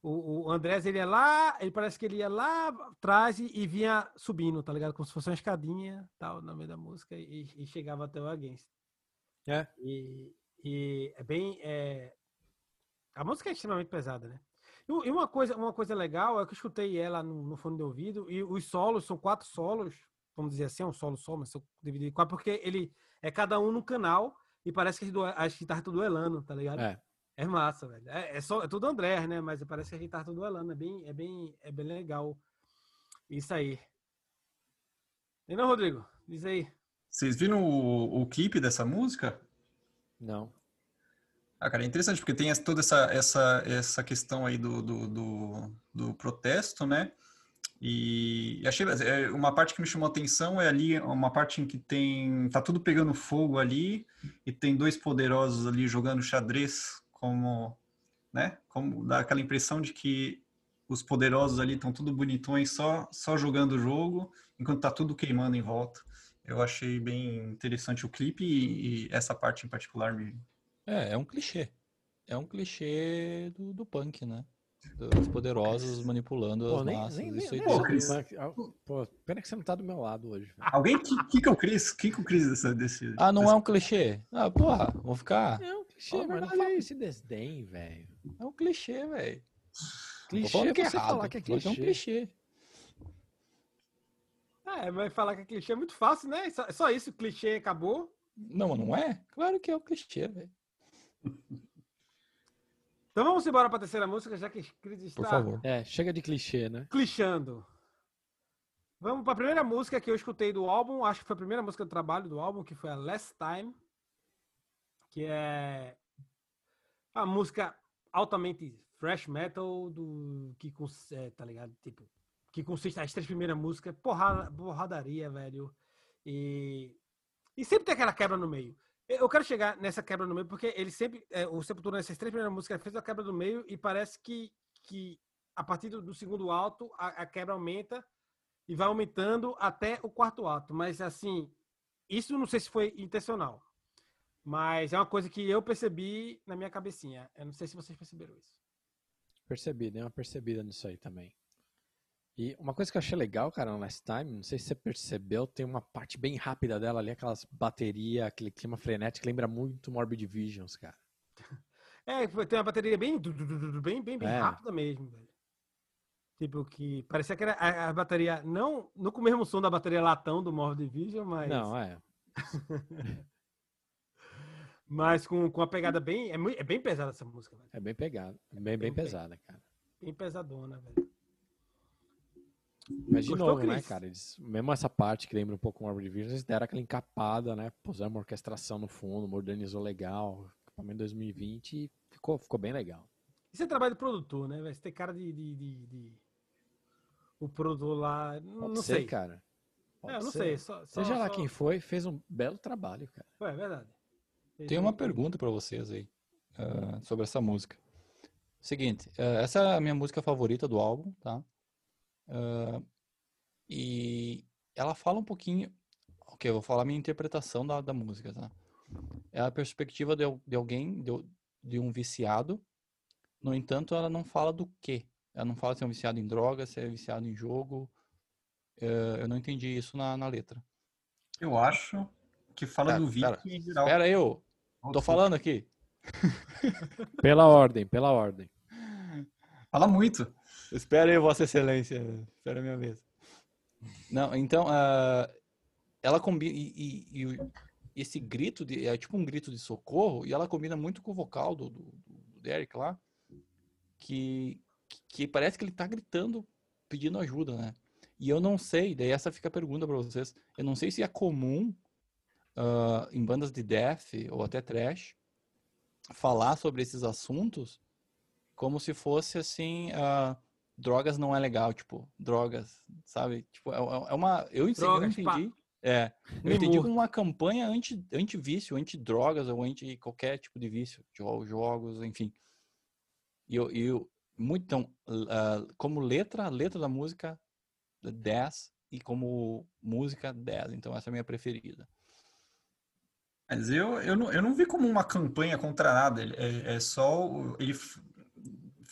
o Andrés, ele ia lá, ele parece que ele ia lá atrás e, e vinha subindo, tá ligado? Como se fosse uma escadinha, tal, no meio da música, e, e chegava até o Against. É. E, e é bem... é, A música é extremamente pesada, né? E uma coisa, uma coisa legal é que eu escutei ela no, no fone de ouvido, e os solos são quatro solos, vamos dizer assim, é um solo só, mas são divididos em quatro, porque ele é cada um no canal e parece que as guitarras estão duelando, tá ligado? É. É massa, velho. É, é só, é tudo André, né? Mas parece que a guitarra tá duelando. É bem, é bem, é bem legal isso aí. E não, Rodrigo? Diz aí. Vocês viram o, o clipe dessa música? Não. Ah, cara, é interessante, porque tem toda essa, essa, essa questão aí do, do, do, do protesto, né? E achei é, uma parte que me chamou a atenção é ali uma parte em que tem tá tudo pegando fogo ali e tem dois poderosos ali jogando xadrez como, né? Como dá aquela impressão de que os poderosos ali estão tudo bonitões só só jogando o jogo enquanto tá tudo queimando em volta. Eu achei bem interessante o clipe e, e essa parte em particular me É, é um clichê. É um clichê do, do punk, né? Dos poderosos manipulando Pô, as nem, massas. nem, Isso aí nem Pô, tudo. Cris. Pô, pena que você não tá do meu lado hoje. velho. Alguém que, que, que é o Cris? Que que é o Cris dessa, desse. Ah, não dessa- é um clichê? Ah, porra, vou ficar. É um clichê, a mas não fala esse desdém, velho. É um clichê, velho. Clichê é que é você errado. falar que é clichê. é um clichê. É, mas falar que é clichê é muito fácil, né? Só, só isso, clichê acabou. Não, não é? Claro que é um clichê, velho. Então vamos embora para a terceira música, já que a Cris está Por favor. É, chega de clichê, né? clichando. Vamos para a primeira música que eu escutei do álbum, acho que foi a primeira música do trabalho do álbum, que foi a Last Time, que é a música altamente thrash metal do que é, tá ligado? Tipo, que consiste as três primeiras músicas, porrada, porradaria, velho. E e sempre tem aquela quebra no meio. Eu quero chegar nessa quebra no meio porque ele sempre, é, o Sepultura nessas três primeiras músicas fez a quebra no meio e parece que que a partir do, do segundo alto a, a quebra aumenta e vai aumentando até o quarto ato. Mas assim, isso não sei se foi intencional. Mas é uma coisa que eu percebi na minha cabecinha. Eu não sei se vocês perceberam isso. Percebi, dei uma percebida nisso aí também. E uma coisa que eu achei legal, cara, no Last Time, não sei se você percebeu, tem uma parte bem rápida dela ali, aquelas baterias, aquele clima frenético, lembra muito Morbid Visions, cara. É, tem uma bateria bem, bem, bem, bem É. rápida mesmo, velho. Tipo que parecia que era a, a bateria não, não com o mesmo som da bateria latão do Morbid Division, mas Não, é. mas com, com a pegada bem é, é bem pesada essa música, velho. É bem pegado. Bem, bem Bem- bem. pesada, cara. Bem pesadona, velho. Mas de novo, né, cara? Eles, mesmo essa parte que lembra um pouco Morbid Visions, eles deram aquela encapada, né? Puseram uma orquestração no fundo, modernizou legal. Equipamento 2020 e ficou, ficou bem legal. Isso é trabalho de produtor, né? Você tem cara de, de, de- de- o produtor lá, não, Pode não ser, sei. cara. Pode É, eu não ser. sei, só, só- Seja lá só- quem foi, fez um belo trabalho, cara. É verdade. Tem uma pergunta pra vocês aí ah, sobre essa música. Seguinte, ah, essa é a minha música favorita do álbum, tá? Ah, e ela fala um pouquinho. Ok, eu vou falar a minha interpretação da, da música, tá? É a perspectiva de, de alguém, de, de um viciado. No entanto, ela não fala do quê. Ela não fala se é um viciado em droga, se é viciado em jogo. Eh, eu não entendi isso na, na letra. Eu acho que fala Pera, do pera. Vic em geral. Espera aí, eu tô falando aqui. Pela ordem, pela ordem. Fala muito. Espera aí, Vossa Excelência. Espera a minha vez. Não, então, ah, ela combina. E, e- e esse grito de, é tipo um grito de socorro, e ela combina muito com o vocal do, do, do Derek lá, que, que parece que ele tá gritando, pedindo ajuda, né? E eu não sei, daí essa fica a pergunta para vocês. Eu não sei se é comum ah, em bandas de death ou até trash falar sobre esses assuntos como se fosse assim, ah, drogas não é legal, tipo, drogas, sabe? Tipo, é, é uma. Eu, entendi- eu pá. entendi. É, eu entendi como uma campanha anti, anti-vício, anti-drogas ou anti qualquer tipo de vício, jo- jogos, enfim. E eu, eu muito, então, ah, como letra, letra da música, 10, e como música, 10. Então, essa é a minha preferida. Mas eu, eu, não, eu não vi como uma campanha contra nada. ele- É, é só ele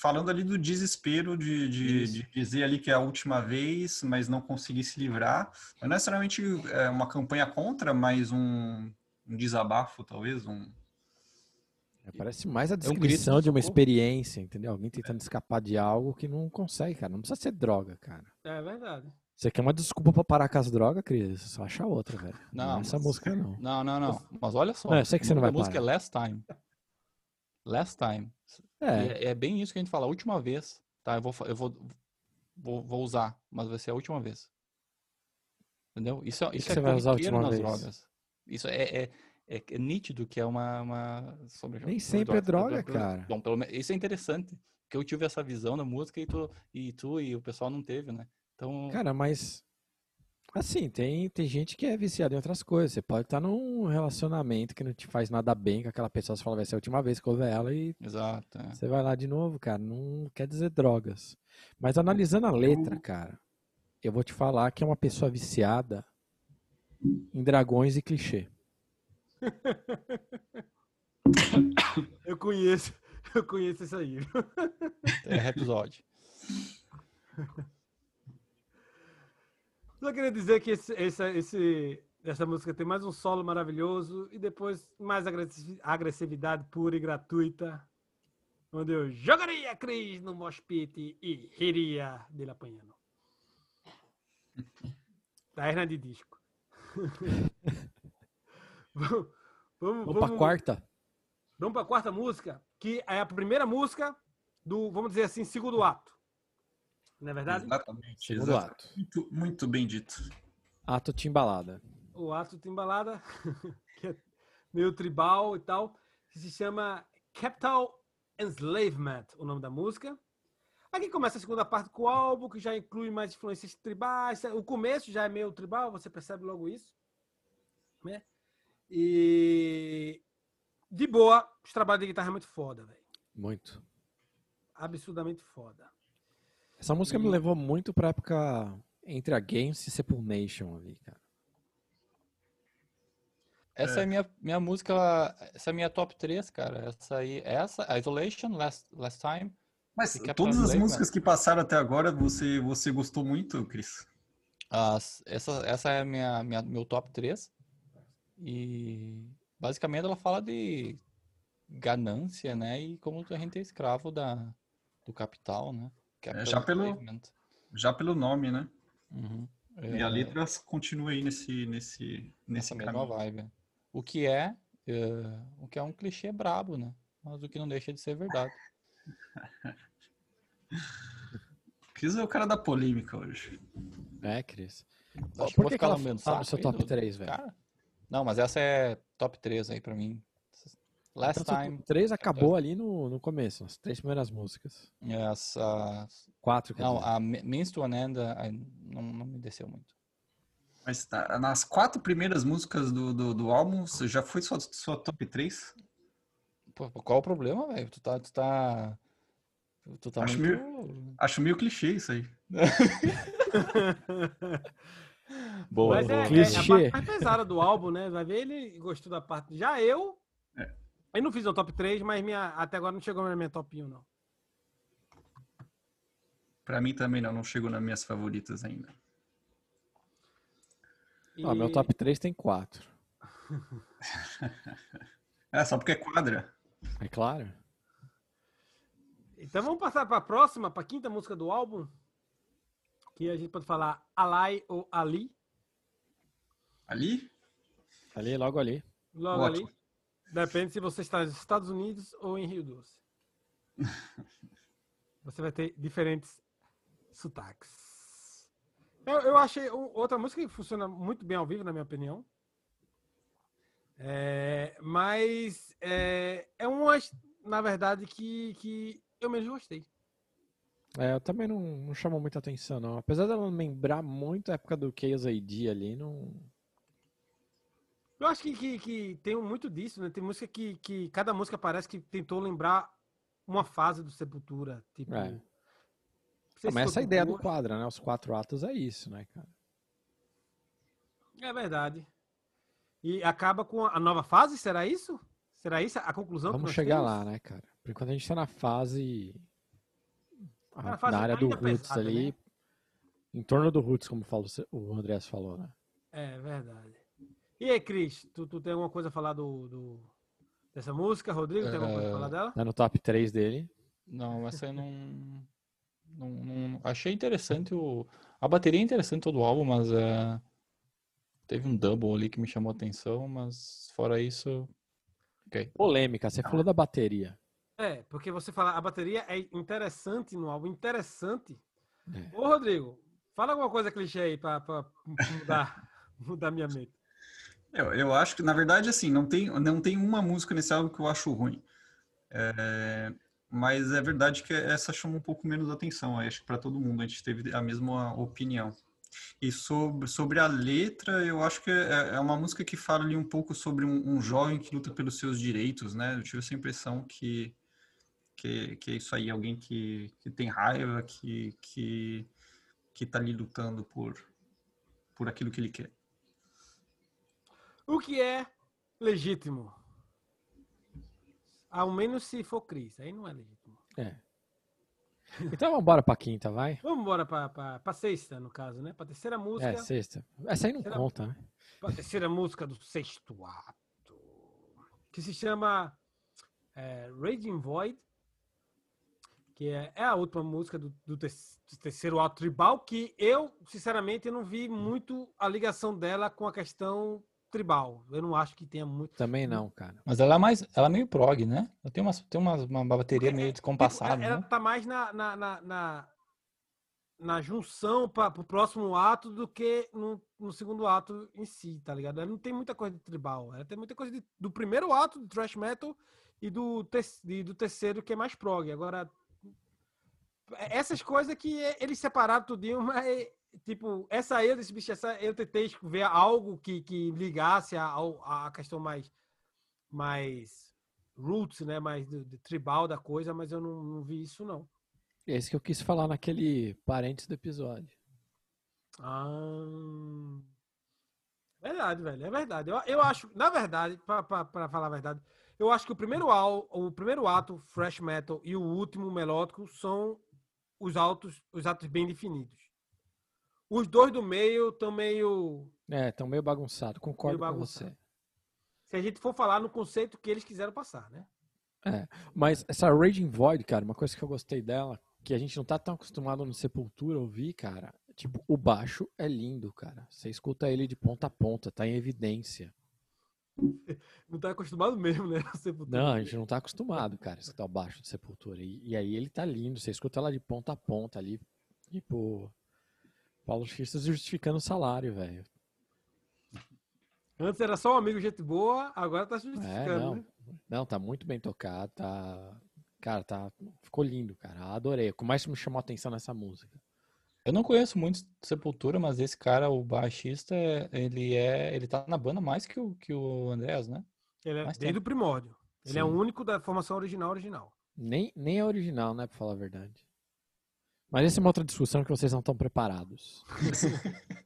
falando ali do desespero de, de, de dizer ali que é a última vez, mas não conseguir se livrar. Não é necessariamente é, uma campanha contra, mas um, um desabafo, talvez. Um... É, Parece mais a um grito descrição de uma experiência, entendeu? Alguém tentando escapar de algo que não consegue, cara. Não precisa ser droga, cara. É verdade. Você quer uma desculpa pra parar com as drogas, Cris? Só acha outra, velho. Não, Não, é essa mas- música, não. Não, não, não. Mas olha só. Não, eu sei que você não vai da música é. Last Time. Last Time. É, É, é bem isso que a gente fala, a última vez. Tá, eu vou, eu vou, vou, vou usar, mas vai ser a última vez. Entendeu? Isso, é- que isso que é você vai usar a última nas vez? drogas. Isso é, é, é, é nítido que é uma. uma sobre, Nem sempre é drogas. droga, cara. Bom, pelo isso é interessante. Porque eu tive essa visão da música e tu e, tu, e o pessoal não teve, né? Então. cara, mas. Assim, tem, tem gente que é viciada em outras coisas. Você pode estar num relacionamento que não te faz nada bem com aquela pessoa. Você fala, vai ser a última vez que eu ver ela e Exato. é. você vai lá de novo, cara. Não quer dizer drogas. Mas analisando a letra, cara, eu vou te falar que é uma pessoa viciada em dragões e clichê. Eu conheço, eu conheço isso aí. É episódio. Só queria dizer que esse, esse, esse- essa música tem mais um solo maravilhoso e depois mais agressi- agressividade pura e gratuita, onde eu jogaria Cris no mosh pit e riria dele apanhando. Da hernia de disco. vamos, vamos, Vamos pra quarta? Vamos para a quarta música, que é a primeira música do, vamos dizer assim, segundo ato. Não é verdade? Exatamente. Segundo exato. ato. Muito, muito bem dito. Ato timbalada. o ato de embalada, que é meio tribal e tal, que se chama Capital Enslavement, o nome da música. Aqui começa a segunda parte com o álbum, que já inclui mais influências tribais. O começo já é meio tribal, você percebe logo isso. Né? E de boa, os trabalhos de guitarra é muito foda, velho. Muito. Absurdamente foda. Essa música me levou muito pra época entre a Games e Sepul Nation ali, cara. Essa é, a minha, minha música, essa é a minha top 3, cara. Essa aí, essa, Isolation, Last, Last Time. Mas todas as músicas que passaram até agora, você, você gostou muito, Cris? As, essa, essa é a minha, minha, meu top 3. E basicamente ela fala de ganância, né? E como a gente é escravo da, do capital, né? Capital já pelo-. Já pelo nome, né? Uhum. E a É, letra continua aí nesse, nesse, nesse Essa mesma caminho. vibe. O que é, eh, o que é um clichê brabo, né? Mas o que não deixa de ser verdade. Cris é o cara da polêmica hoje. É, Cris. Acho que Por vou que, ficar que ela tá no saco seu top do- 3, velho? Cara, não, mas essa é top 3 aí pra mim. Last Então, seu Time, top 3 acabou ali no, no começo, as três primeiras músicas. essa... Quatro, quer Não, dizer. a Me- Means to an End não, não me desceu muito. Mas tá, nas quatro primeiras músicas do, do, do álbum, você já foi sua, sua top 3? Pô, qual o problema, velho? Tu tá... Tu tá, tu tá Acho muito... Acho meio clichê isso aí. Boa, Mas é, boa. é a Clichê. parte mais pesada do álbum, né? Vai ver, ele gostou da parte. Já eu. É. Eu não fiz um top 3, mas minha, até agora não chegou na minha top 1, não. Pra mim também não, não chegou nas minhas favoritas ainda. Ó, meu E- top 3 tem quatro. É, só porque é quadra. É claro. Então vamos passar para a próxima, para a quinta música do álbum. Que a gente pode falar Alai ou Ali. Ali? Ali, logo ali. Logo Ótimo. ali. Depende se você está nos Estados Unidos ou em Rio Doce. Você vai ter diferentes sotaques. Eu, eu achei outra música que funciona muito bem ao vivo, na minha opinião. É, mas é, é uma, na verdade, que, que eu mesmo gostei. É, eu também não, não chamou muita atenção, não. Apesar dela lembrar muito a época do Chaos AD ali, não. Eu acho que, que, que tem muito disso, né? Tem música que, que cada música parece que tentou lembrar uma fase do Sepultura. Tipo. É. Ah, mas essa ideia do quadro, né? Os quatro atos é isso, né, cara? É verdade. E acaba com a nova fase, será isso? Será isso a conclusão? que Vamos chegar temos? lá, né, cara? Por enquanto a gente tá na fase. a- Na fase na área do Roots pesada, ali. né? Em torno do Roots, como falou, o Andreas falou, né? É verdade. E aí, Cris, tu, tu tem alguma coisa a falar do, do- dessa música? Rodrigo, tem alguma coisa a É, falar dela? Tá no top 3 dele. Não, essa eu não, não, não- Achei interessante o. A bateria é interessante todo o álbum, mas é, teve um double ali que me chamou a atenção, mas fora isso. Ok. Polêmica, você falou da bateria. É, porque você fala, a bateria é interessante no álbum, interessante. É. Ô, Rodrigo, fala alguma coisa clichê aí pra, pra mudar, mudar minha mente. Eu, eu acho que, na verdade, assim, não tem, não tem uma música nesse álbum que eu acho ruim. É, mas é verdade que essa chama um pouco menos atenção. Acho que para todo mundo a gente teve a mesma opinião. E sobre, sobre a letra, eu acho que é, é uma música que fala ali um pouco sobre um, um jovem que luta pelos seus direitos, né? Eu tive essa impressão que, que, que é isso aí, alguém que, que tem raiva, que, que, que tá ali lutando por, por aquilo que ele quer. O que é legítimo? Ao menos se for Cris, aí não é legítimo. É. Então vamos embora pra quinta, vai? Vamos embora pra, pra, pra sexta, no caso, né? Pra terceira música. É, sexta. Essa aí não Será- conta, né? a terceira música do sexto ato, que se chama é, Raging Void, que é, é a última música do, do te- do terceiro ato tribal, que eu, sinceramente, não vi muito a ligação dela com a questão tribal. Eu não acho que tenha muito. Também não, cara. Mas ela é mais. Ela é meio prog, né? Ela tem, umas, tem umas, uma bateria meio descompassada, Tipo, ela né? tá mais na, na, na, na, na junção para o próximo ato do que no, no segundo ato em si, tá ligado? Ela não tem muita coisa de tribal. Ela tem muita coisa de- do primeiro ato do thrash metal e do, te- e do terceiro que é mais prog. Agora, essas coisas que eles separaram tudinho, mas tipo, essa eu disse, bicho, essa eu tentei ver algo que, que ligasse a, ao- a questão mais mais roots, né, mais do, do tribal da coisa, mas eu não, não vi isso não. É isso que eu quis falar naquele parênteses do episódio. Ah, verdade, velho, é verdade. Eu, eu acho, na verdade, para falar a verdade, eu acho que o primeiro, al, o primeiro ato, thrash metal, e o último, melódico, são os atos, os atos bem definidos. Os dois do meio estão meio. É, tão meio bagunçado, concordo Meio com bagunçado. você. Se a gente for falar no conceito que eles quiseram passar, né? Mas essa Raging Void, cara, uma coisa que eu gostei dela, que a gente não tá tão acostumado no Sepultura ouvir, cara. Tipo, o baixo é lindo, cara. Você escuta ele de ponta a ponta, tá em evidência. Não tá acostumado mesmo, né? Sepultura. Não, a gente não tá acostumado, cara, a escutar o baixo do Sepultura. E, e aí ele tá lindo, você escuta lá de ponta a ponta ali. Tipo, Paulo Xistas justificando o salário, velho. Antes era só um amigo gente boa, agora tá se É, justificando, não. né? Não, tá muito bem tocado, tá. Cara, tá. Ficou lindo, cara. Adorei. O que mais me chamou a atenção nessa música. Eu não conheço muito Sepultura, mas esse cara, o baixista, ele é. Ele tá na banda mais que o, que o Andreas, né? Ele é Mais desde tempo. o primórdio. Ele é o Sim. único da formação original original. Nem, nem é original, né, pra falar a verdade. Mas essa é uma outra discussão que vocês não estão preparados.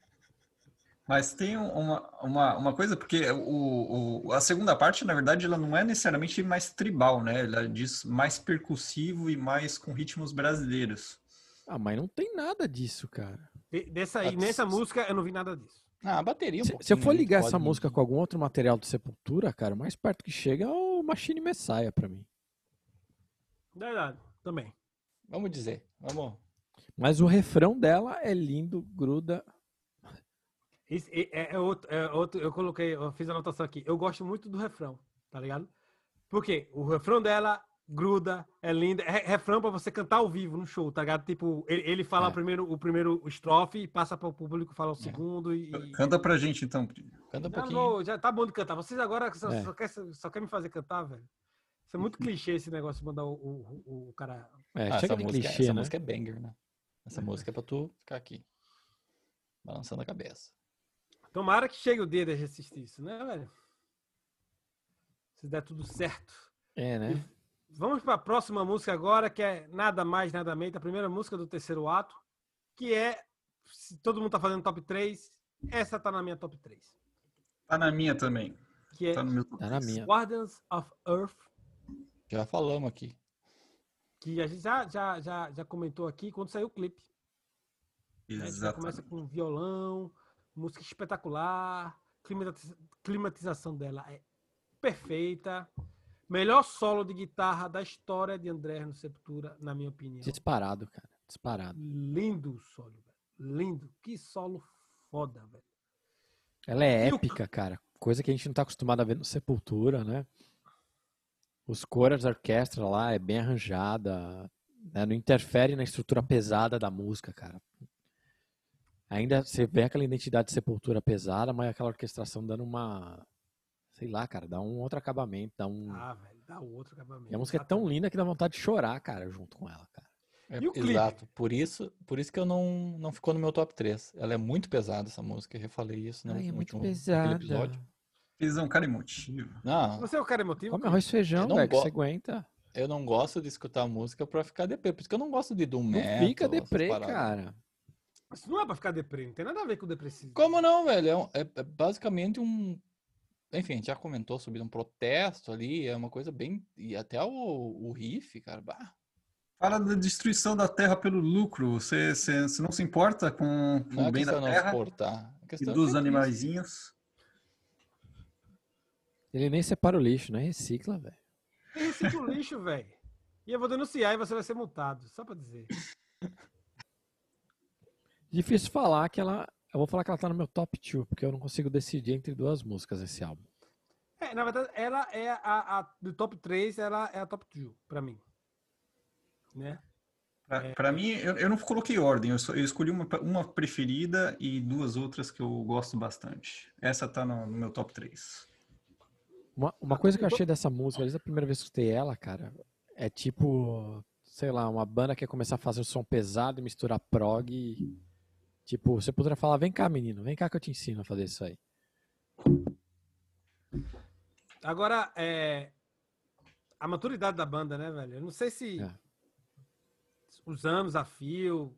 Mas tem um- uma, uma, uma coisa, porque o, o, a segunda parte, na verdade, ela não é necessariamente mais tribal, né? Ela diz mais percussivo e mais com ritmos brasileiros. Ah, mas não tem nada disso, cara. E Dessa aí, Ah, nessa música eu não vi nada disso. Ah, a bateria um Se, se eu for ligar pode- essa música com algum outro material do Sepultura, cara, o mais perto que chega é o Machine Messiah pra mim. Verdade, também. Vamos dizer, vamos. Mas o refrão dela é lindo, gruda. Esse é, é outro, é outro, eu coloquei, eu fiz a anotação aqui. Eu gosto muito do refrão, tá ligado? Porque o refrão dela gruda, é linda. É refrão pra você cantar ao vivo no show, tá ligado? Tipo, ele, ele fala É. o, primeiro, o primeiro estrofe, passa para o público falar o segundo e. e- Canta pra gente, então. Canta um Já, pouquinho. vou- já tá bom de cantar. Vocês agora só, É. só, quer, só quer me fazer cantar, velho? Isso é muito clichê esse negócio de mandar o, o, o- o cara. É, Ah, chega essa de música, clichê, essa né? música é banger, né? Essa música é pra tu ficar aqui. Balançando a cabeça. Tomara que chegue o dia de assistir isso, né, velho? Se der tudo certo. É, né? Vamos para a próxima música agora, que é nada mais, nada menos, a primeira música do terceiro ato, que é. Se todo mundo tá fazendo top 3, essa tá na minha top 3. Tá na minha também. Que é Tá no meu top Tá na minha. Guardians of Earth, Já falamos aqui. Que a gente já, já, já, já comentou aqui quando saiu o clipe. né? Já começa com violão, música espetacular, climatiza- climatização dela é perfeita. Melhor solo de guitarra da história de André no Sepultura, na minha opinião. Disparado, cara. Disparado. Lindo o solo, velho. Lindo. Que solo foda, velho. Ela é E o- épica, cara. Coisa que a gente não tá acostumado a ver no Sepultura, né? Os coros da orquestra lá é bem arranjada, né? não interfere na estrutura pesada da música, cara. Ainda você vê aquela identidade de Sepultura pesada, mas aquela orquestração dando uma, sei lá, cara, dá um outro acabamento, dá um. Ah, velho, dá outro acabamento. e a música é tão linda que dá vontade de chorar, cara, junto com ela, cara. É, E o clipe? exato. Por isso, por isso que eu não, não ficou no meu top 3. Ela é muito pesada, essa música. Eu já falei isso né, Ai, é muito último naquele pesada. episódio. Fiz um cara emotivo. Não, Você é o cara emotivo? Come arroz e feijão, não velho, go- você aguenta. eu não gosto de escutar música pra ficar deprê. Por isso que eu não gosto de doom Não metal. fica essas deprê, cara. Isso não é pra ficar deprê, não tem nada a ver com depressivo. Como não, velho? É, um- é- é basicamente um. Enfim, a gente já comentou sobre um protesto ali. É uma coisa bem. E até o, o riff, cara. bah, Fala da destruição da terra pelo lucro. Você, você, você não se importa com, com Não o é bem da questão não terra suportar. A e é dos é animaizinhos? Ele nem separa o lixo, né? Recicla, velho. Recicla o lixo, velho. E eu vou denunciar e você vai ser multado, só pra dizer. Difícil falar que ela. Eu vou falar que ela tá no meu top 2, porque eu não consigo decidir entre duas músicas esse álbum. É, na verdade, ela é a, a do top 3, ela é a top 2, pra mim. Né? Pra, É. pra mim, eu, eu não coloquei ordem. Eu, só- eu escolhi uma, uma preferida e duas outras que eu gosto bastante. Essa tá no, no meu top 3. Uma, uma coisa que eu achei dessa música, desde a primeira vez que eu escutei ela, cara, é tipo, sei lá, uma banda que quer começar a fazer um som pesado e misturar prog. e, tipo, você poderia falar: vem cá, menino, vem cá que eu te ensino a fazer isso aí. Agora, é, a maturidade da banda, né, velho? Eu não sei se É. os anos a fio,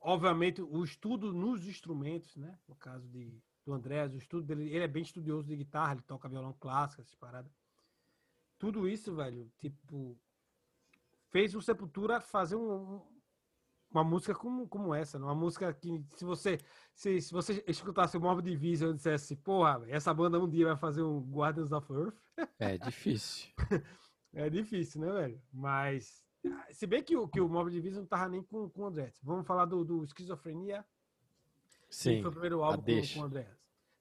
obviamente o estudo nos instrumentos, né? No caso de, do Andrés, o estudo dele, ele é bem estudioso de guitarra, ele toca violão clássico, essas paradas. Tudo isso, velho, tipo, fez o Sepultura fazer um- um- uma música como, como essa, né? uma música que se você se, se você escutasse o Morbid Division e dissesse, porra, essa banda um dia vai fazer um Guardians of Earth, É difícil. é difícil, né, velho? Mas. Se bem que o, que o Mob Division não tava nem com, com o André. Vamos falar do, do Esquizofrenia, Sim. foi o primeiro álbum com, com o André.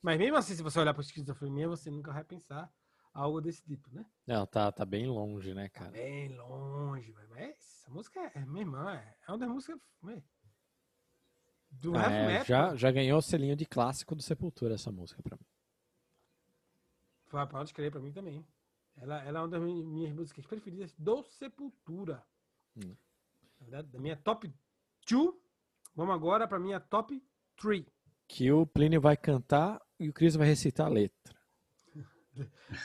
Mas mesmo assim, se você olhar para Esquizofrenia, você nunca vai pensar algo desse tipo, né? Não, tá, tá bem longe, né, Tá cara? bem longe. Mas essa música é, é meu irmão, é, é uma das músicas. velho, Do Ah, é, metal. já, já ganhou o selinho de clássico do Sepultura essa música pra mim. Pode crer pra mim também. Ela, ela é uma das mi- minhas músicas preferidas do Sepultura. Hum. Na verdade, da minha top 2. Vamos agora pra minha top 3. Que o Plínio vai cantar e o Chris vai recitar a letra.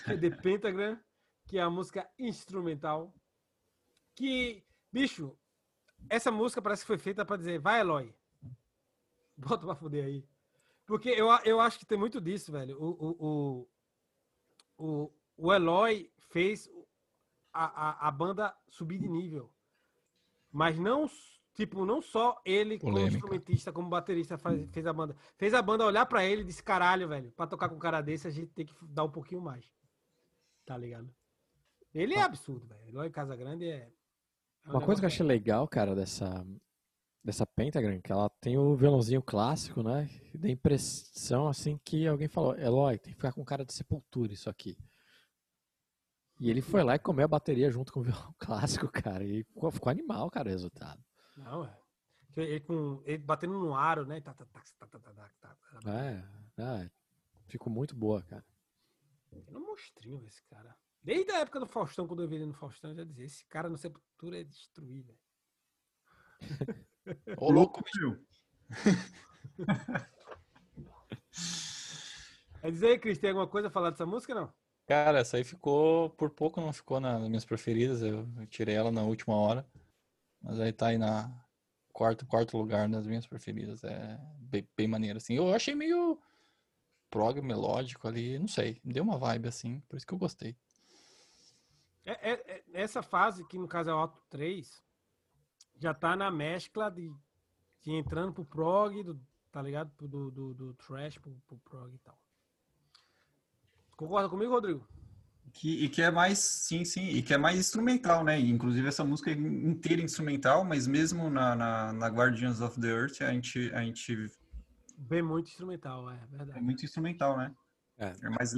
Que é The Pentagram, que é a música instrumental. Que, bicho, essa música parece que foi feita pra dizer, vai Eloy. Bota pra fuder aí. Porque eu, eu acho que tem muito disso, velho. O, o, o, o, o Eloy fez a, a, a banda subir de nível. Mas não, tipo, não só ele como Polêmica. instrumentista, como baterista faz- fez a banda. Fez a banda olhar pra ele e disse, caralho, velho, pra tocar com um cara desse a gente tem que dar um pouquinho mais. Tá ligado? Ele é absurdo, velho. Eloy Casagrande é... é um Uma coisa que eu achei legal, cara, dessa, dessa Pentagram, que ela tem o violãozinho clássico, né? E dá a impressão, assim, que alguém falou, Eloy, tem que ficar com cara de sepultura isso aqui. E ele foi lá e comeu a bateria junto com o violão clássico, cara. E ficou, ficou animal, cara, o resultado. Não, é. Que Ele, com, ele batendo no aro, né? Tá, tá, tá, tá, tá, tá. É, é, ficou muito boa, cara. Ele é um monstrinho, esse cara. Desde a época do Faustão, quando eu vi ele no Faustão, eu já dizia, esse cara no Sepultura é destruir, velho. Ô, louco, Viu? Quer dizer aí, Cris, tem alguma coisa a falar dessa música, não? Cara, essa aí ficou, por pouco não ficou na- nas minhas preferidas, eu, eu tirei ela na última hora, mas aí tá aí na quarto, quarto lugar nas minhas preferidas, é bem, bem maneiro, assim. Eu achei meio prog melódico ali, não sei, deu uma vibe assim, por isso que eu gostei. É, é- é- essa fase, que no caso é o Auto 3, já tá na mescla de, de entrando pro prog, do, tá ligado? Do, do, do trash pro, pro prog e tal. Concorda comigo, Rodrigo? Que, e que é mais, sim, sim, e que é mais instrumental, né? Inclusive essa música é inteira instrumental, mas mesmo na, na, na Guardians of the Earth a gente, a gente Bem muito instrumental, é é verdade. muito instrumental, né? É. É mais,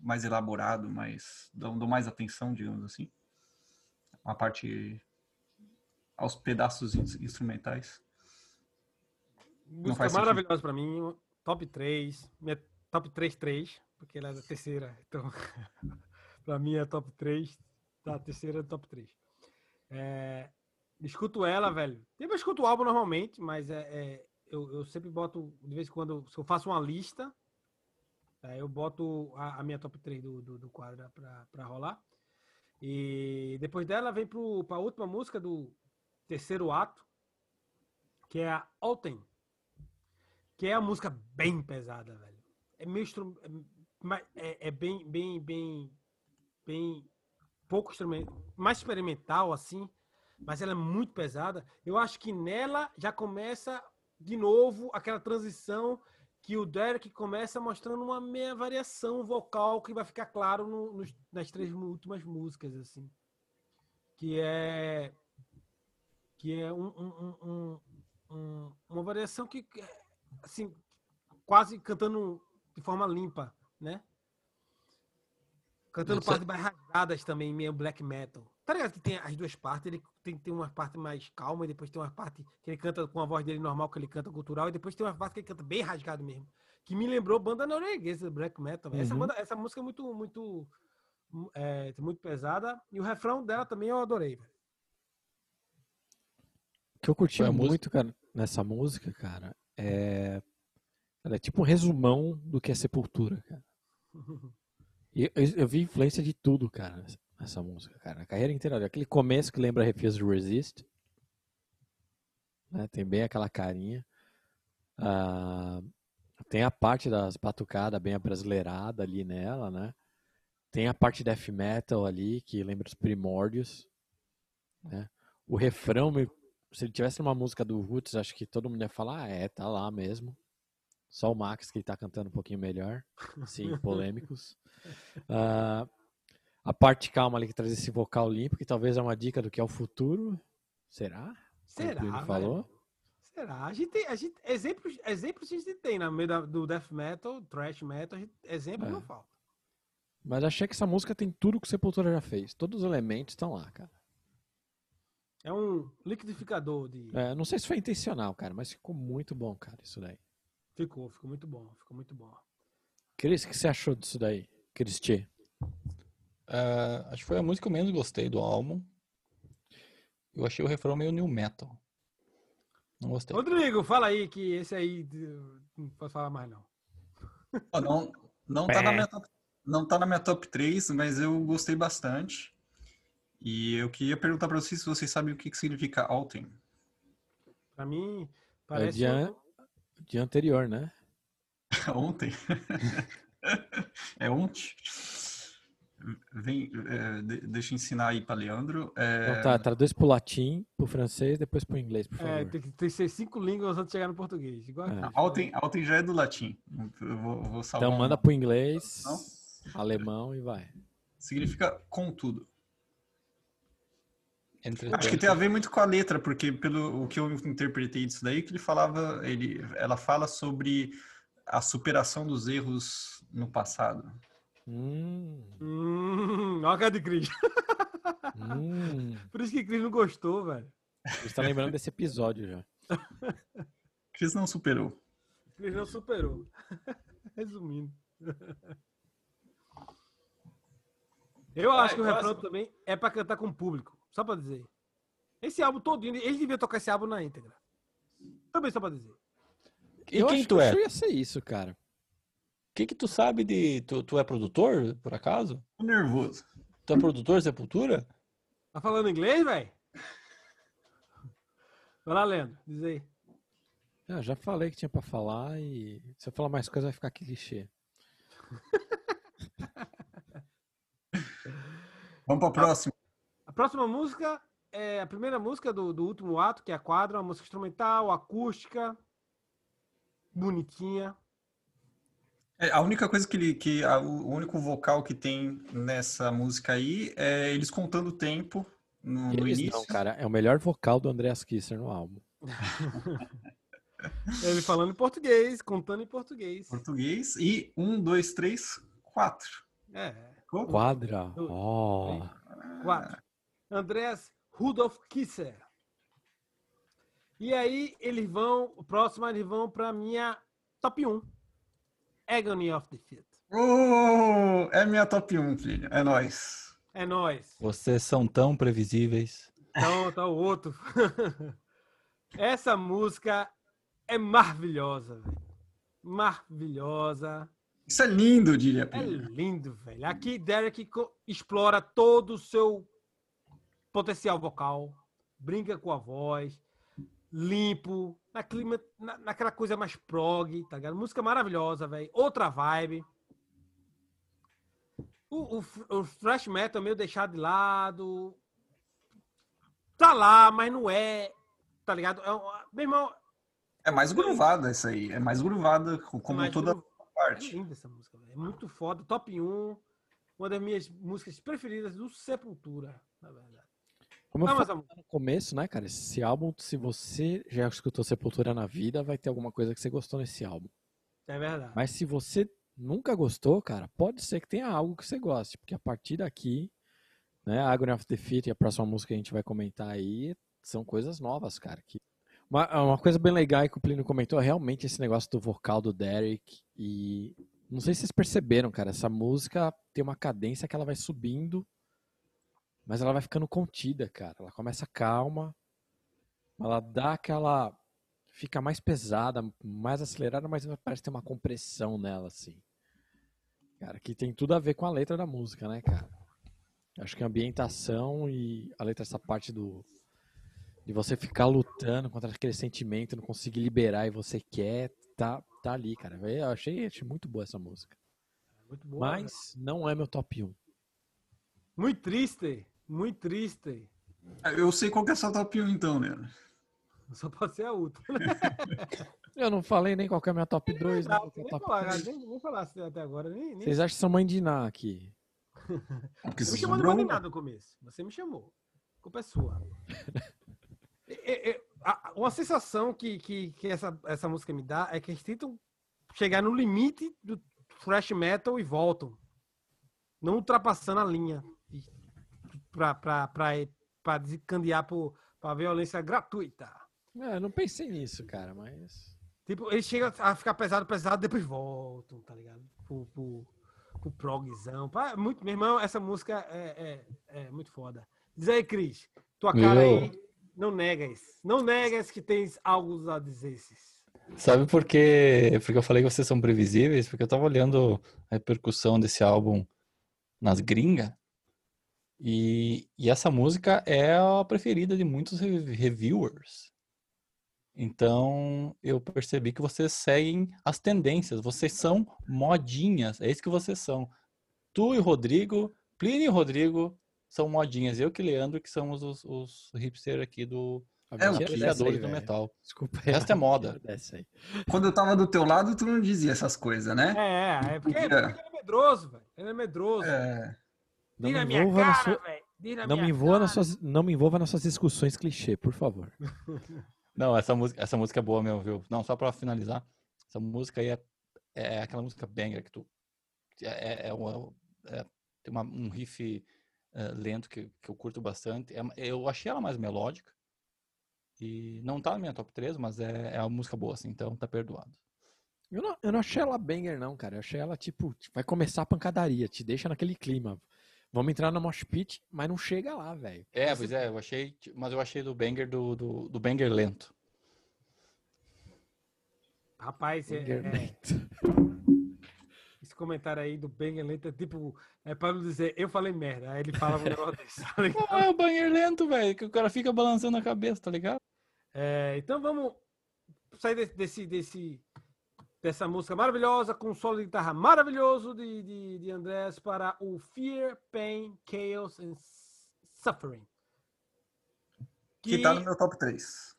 mais elaborado, mais dão, dão mais atenção, digamos assim. A parte aos pedaços ins- instrumentais. Música maravilhosa pra mim, top 3, minha top 3 3, porque ela é da terceira, então pra mim é top 3, da terceira é top 3. É, escuto ela, velho. Eu escuto o álbum normalmente, mas é, é, eu, eu sempre boto, de vez em quando, se eu faço uma lista, é, eu boto a, a minha top 3 do, do, do quadro pra rolar. E depois dela vem pro, pra última música do terceiro ato, que é a Alten. Que é a música bem pesada, velho. É meio instru- é, é, bem, bem, bem, bem pouco mais experimental assim, mas ela é muito pesada. Eu acho que nela já começa de novo aquela transição que o Derek começa mostrando uma meia variação vocal que vai ficar claro no- nas três últimas músicas assim, que é que é um- um- um- uma variação que assim quase cantando de forma limpa, né? Cantando Isso é- partes mais rasgadas também, meio black metal. Tá ligado que tem as duas partes, ele tem, tem uma parte mais calma e depois tem uma parte que ele canta com a voz dele normal, que ele canta cultural, e depois tem uma parte que ele canta bem rasgado mesmo. Que me lembrou banda norueguesa, black metal. velho. Essa, Uhum. banda, essa música é muito, muito, é, muito pesada. E o refrão dela também eu adorei, velho. O que eu curti a música- muito, cara, nessa música, cara, é. Ela é tipo um resumão do que é Sepultura, cara. E eu, eu vi influência de tudo, cara, nessa, música, cara. Carreira inteira. Aquele começo que lembra Refuse Resist. né, Tem bem aquela carinha. Ah, tem a parte das batucadas bem abrasileirada ali nela, né? Tem a parte death metal ali, que lembra os primórdios. Né? O refrão, se ele tivesse uma música do Roots, acho que todo mundo ia falar, ah, é, tá lá mesmo. Só o Max que tá cantando um pouquinho melhor. Sim, polêmicos. Ah, a parte calma ali que traz esse vocal limpo, que talvez é uma dica do que é o futuro. Será? Será? Plínio velho? falou? Será? A gente tem, a gente, exemplos, exemplos a gente tem no meio da- do death metal, thrash metal, gente- exemplos É. não faltam. Mas achei que essa música tem tudo que o Sepultura já fez. Todos os elementos estão lá, cara. É um liquidificador de. É, não sei se foi intencional, cara, mas ficou muito bom, cara, isso daí. Ficou, ficou muito bom, ficou muito bom. Cris, o que você achou disso daí? Cristi? É, acho que foi a música que eu menos gostei do álbum. Eu achei o refrão meio new metal. Não gostei. Rodrigo, fala aí que esse aí não posso falar mais não. Não, não, tá na minha top, não tá na minha top 3, mas eu gostei bastante. E eu queria perguntar para vocês se vocês sabem o que, que significa Alten. Pra mim É parece dia anterior, né? Ontem. é ontem. Vem, é, de- deixa eu ensinar aí para Leandro. É, Então tá, traduz pro latim, pro francês, depois pro inglês, por é, favor. tem que tem que ser cinco línguas antes de chegar no português. Igual É. Alten, Alten já é do latim. Eu vou, vou salvar Então um- manda pro inglês, Não? alemão e vai. Significa contudo. Entretanto, Acho que tem a ver muito com a letra, porque pelo o que eu interpretei disso daí, que ele falava, ele, ela fala sobre a superação dos erros no passado. Hum, Hum, olha a cara de Cris. hum. Por isso que Cris não gostou, velho. Você tá lembrando desse episódio já. Cris não superou. Cris não superou. Resumindo. Eu acho que o refrão também é pra cantar com o público. Só pra dizer. Esse álbum todinho, eles deviam tocar esse álbum na íntegra. Também só pra dizer. E eu quem acho tu que é? eu ia ser isso, cara. O que que tu sabe de... Tu, tu é produtor, por acaso? Tô nervoso. Tu é produtor Sepultura? Tá falando inglês, velho? Vai lá, Leandro. Diz aí. Eu já falei que tinha pra falar e se eu falar mais coisa vai ficar clichê. Vamos pra próxima. Próxima música é a primeira música do, do último ato, que é a quadra, uma música instrumental, acústica, bonitinha. É, a única coisa que ele, que a- o único vocal que tem nessa música aí é eles contando o tempo no, no Eles início. não, cara. É o melhor vocal do Andreas Kisser no álbum. Ele falando em português, contando em português. Português. E um, dois, três, quatro. É? Quadra. Ó. quatro. Andreas Rudolf Kisser. E aí eles vão, o próximo eles vão pra minha top 1. Agony of Defeat. Oh, é minha top 1, filho. É nóis. É nóis. Vocês são tão previsíveis. Então, tá o outro. Essa música é maravilhosa, velho. Maravilhosa. Isso é lindo, diria. É lindo, velho. Aqui Derek explora todo o seu potencial vocal, brinca com a voz, limpo, na clima, na- naquela coisa mais prog, tá ligado? Música maravilhosa, velho. Outra vibe. O, o, o thrash metal meio deixado de lado. Tá lá, mas não é. Tá ligado? É, meu irmão, É mais gruvada essa aí. É mais gruvada, co- como mais toda É parte. linda essa música, velho. É muito foda. Top 1. Uma das minhas músicas preferidas do Sepultura, na verdade. Como eu Não, falei no começo, né, cara? Esse álbum, se você já escutou Sepultura na vida, vai ter alguma coisa que você gostou nesse álbum. é verdade. Mas se você nunca gostou, cara, pode ser que tenha algo que você goste, porque a partir daqui, né, Agony of Defeat e a próxima música que a gente vai comentar aí são coisas novas, cara. Que... Uma, uma coisa bem legal que o Plínio comentou é realmente esse negócio do vocal do Derek e não sei se vocês perceberam, cara, essa música tem uma cadência que ela vai subindo, mas ela vai ficando contida, cara. Ela começa calma, ela dá aquela fica mais pesada, mais acelerada, mas parece ter uma compressão nela, assim. Cara, que tem tudo a ver com a letra da música, né, cara? Acho que a ambientação e a letra, essa parte do. de você ficar lutando contra aquele sentimento, não conseguir liberar e você quer, tá, tá ali, cara. Eu achei, achei muito boa essa música. Muito boa. Mas não é meu top 1. Muito triste. Muito triste. Eu sei qual que é a sua top 1, então, Leandro. Só pode ser a última. Eu não falei nem qual que é a minha top 2, nem Não, que é nem, top falar, 3. nem, nem falasse até agora. Nem, nem... Vocês acham que são mãe de Ná aqui? Porque Você me chamou de sobrou um. mandinado no começo. Você me chamou. A culpa é sua. É- é- a- uma sensação que, que, que essa, essa música me dá é que eles tentam chegar no limite do thrash metal e voltam. Não ultrapassando a linha. Pra, pra, pra, pra desencandear por, pra violência gratuita. É, eu não pensei nisso, cara, mas. Tipo, eles chegam a ficar pesado, pesado, depois voltam, tá ligado? Pro, pro, pro progzão. Pá, Muito, meu irmão, essa música é, é, é muito foda. Diz aí, Cris, tua cara Eu? aí, não negas. Não negas que tens algo a dizer. Sabe por quê? Porque eu falei que vocês são previsíveis? Porque eu tava olhando a repercussão desse álbum nas gringas. E, e essa música é a preferida de muitos re- reviewers. Então eu percebi que vocês seguem as tendências. Vocês são modinhas. É isso que vocês são. Tu e o Rodrigo, Plínio e o Rodrigo são modinhas. Eu que Leandro, que somos os, os hipsters aqui do É, o Tira dessa aí, apreciadores do metal. Desculpa. Esta é moda. Tira dessa aí. Quando eu tava do teu lado, tu não dizia essas coisas, né? É, é porque, É. porque ele é medroso, velho. Ele é medroso. É. Não Diz me envolva, na cara, sua- não, me envolva nas suas... não me envolva nas suas discussões clichê, por favor. Não, essa música, essa música é boa mesmo, viu? Não, só pra finalizar. Essa música aí é, é aquela música banger que tu é, é, uma- é- tem uma- um riff eh, lento que, que eu curto bastante. É- eu achei ela mais melódica. E não tá na minha top 3, mas é, é uma música boa, assim, então tá perdoado. Eu não, eu não achei ela banger, não, cara. Eu achei ela, tipo, vai começar a pancadaria, te deixa naquele clima. Vamos entrar na mosh pit, mas não chega lá, velho. É, pois é, eu achei. Mas eu achei do banger do, do, do banger lento. Rapaz, é, Banger é, lento. esse comentário aí do Banger Lento é tipo, é pra não dizer, eu falei merda. Aí ele fala um negócio desse. tá? Não é o banger lento, velho, que o cara fica balançando a cabeça, tá ligado? É, então vamos sair desse, desse, desse- dessa música maravilhosa, com um solo de guitarra maravilhoso de, de, de Andrés para o Fear, Pain, Chaos and Suffering. Que tá no meu top 3.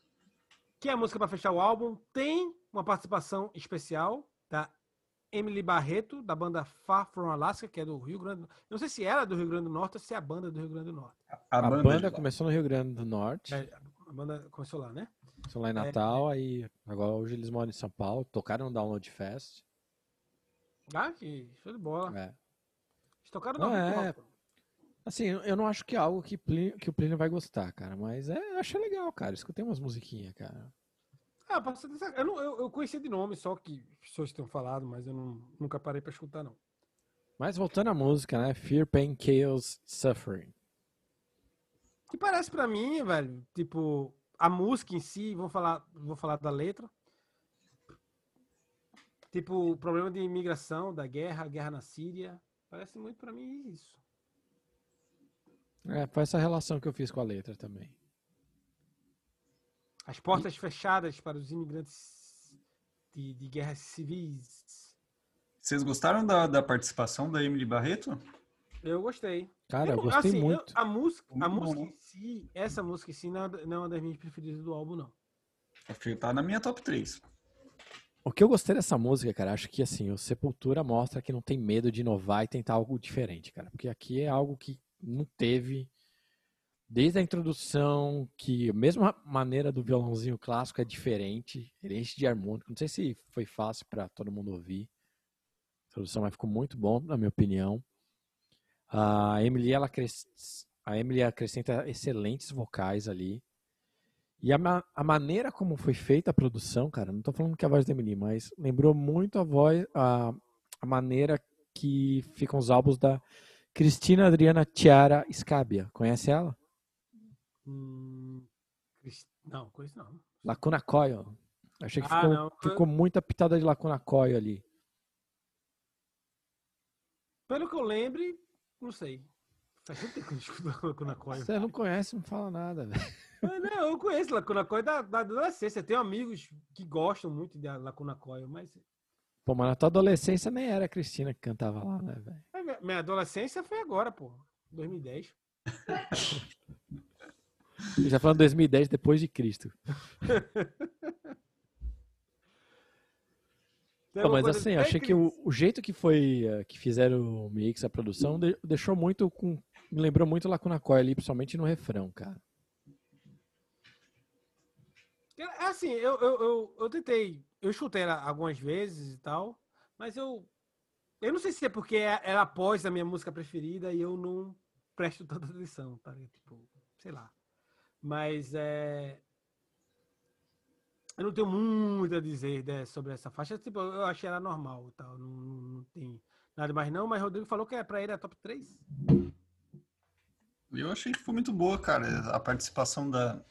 que é a música para fechar o álbum, tem uma participação especial da Emily Barreto, da banda Far From Alaska, que é do Rio Grande do Não sei se ela é do Rio Grande do Norte ou se é a banda do Rio Grande do Norte. A, A banda, banda, lá. começou no Rio Grande do Norte, É, a banda começou lá, né? São lá em Natal, aí agora hoje eles moram em São Paulo, tocaram no Download Fest. Ah, que show de bola. É. Eles tocaram Não, na é. Assim, eu não acho que é algo que, Plínio- que o Plínio vai gostar, cara, mas é, eu achei legal, cara. Escutei umas musiquinhas, cara. Ah, posso dizer, eu, não, eu, eu conhecia de nome, só que pessoas tenham falado, mas eu não, nunca parei pra escutar, não. Mas voltando à música, né? Fear, Pain, Chaos, Suffering. Que parece pra mim, velho, tipo, a música em si, vou falar, vou falar da letra. Tipo, o problema de imigração, da guerra, a guerra na Síria. Parece muito pra mim isso. É, foi essa relação que eu fiz com a letra também. As portas fechadas para os imigrantes de, de guerras civis. Vocês gostaram da, da participação da Emily Barreto? Eu gostei. Cara, eu não- gostei assim, eu- muito. a música, a Muito música né? em si, essa música em si não é não é uma das minhas preferidas do álbum, não. Tá na minha top 3. O que eu gostei dessa música, cara, acho que assim, o Sepultura mostra que não tem medo de inovar e tentar algo diferente, cara. Porque aqui é algo que não teve desde a introdução, que a mesma maneira do violãozinho clássico é diferente, ele enche de harmônico. Não sei se foi fácil pra todo mundo ouvir. A introdução mas ficou muito bom, na minha opinião. A Emily, ela a Emily acrescenta excelentes vocais ali. E a, ma- a maneira como foi feita a produção, cara, não tô falando que é a voz da Emily, mas lembrou muito a voz, a, a maneira que ficam os álbuns da Cristina Adriana Chiara Scabia. Conhece ela? Hum, não, coisa não. Lacuna Coil. Achei que Ah, ficou, não. ficou muita pitada de Lacuna Coil ali. Pelo que eu lembre, não sei. Faz tempo que eu escuto Lacuna Coil. Você não conhece, não fala nada, velho. Ah, Não, eu conheço Lacuna Coil da, da adolescência. Tenho amigos que gostam muito da Lacuna Coil, mas Pô, mas na tua adolescência nem era a Cristina que cantava lá, né, velho? a minha, adolescência foi agora, pô. 2010. Ele já falando 2010, depois de Cristo. Alguma mas assim, achei que o, o jeito que foi eh, que fizeram o mix, a produção, de- deixou muito com. Me lembrou muito Lacuna Coil ali, principalmente no refrão, cara. É assim, eu, eu, eu, eu tentei, eu chutei ela algumas vezes e tal, mas eu. Eu não sei se é porque é- ela após a minha música preferida e eu não presto tanta atenção, tá? Tipo, sei lá. Mas é. Eu não tenho muito a dizer né, sobre essa faixa. Tipo, eu achei ela normal tal. Não, não, não tem nada mais não, mas Rodrigo falou que é pra ele a top 3. Eu achei que foi muito boa, cara. A participação da,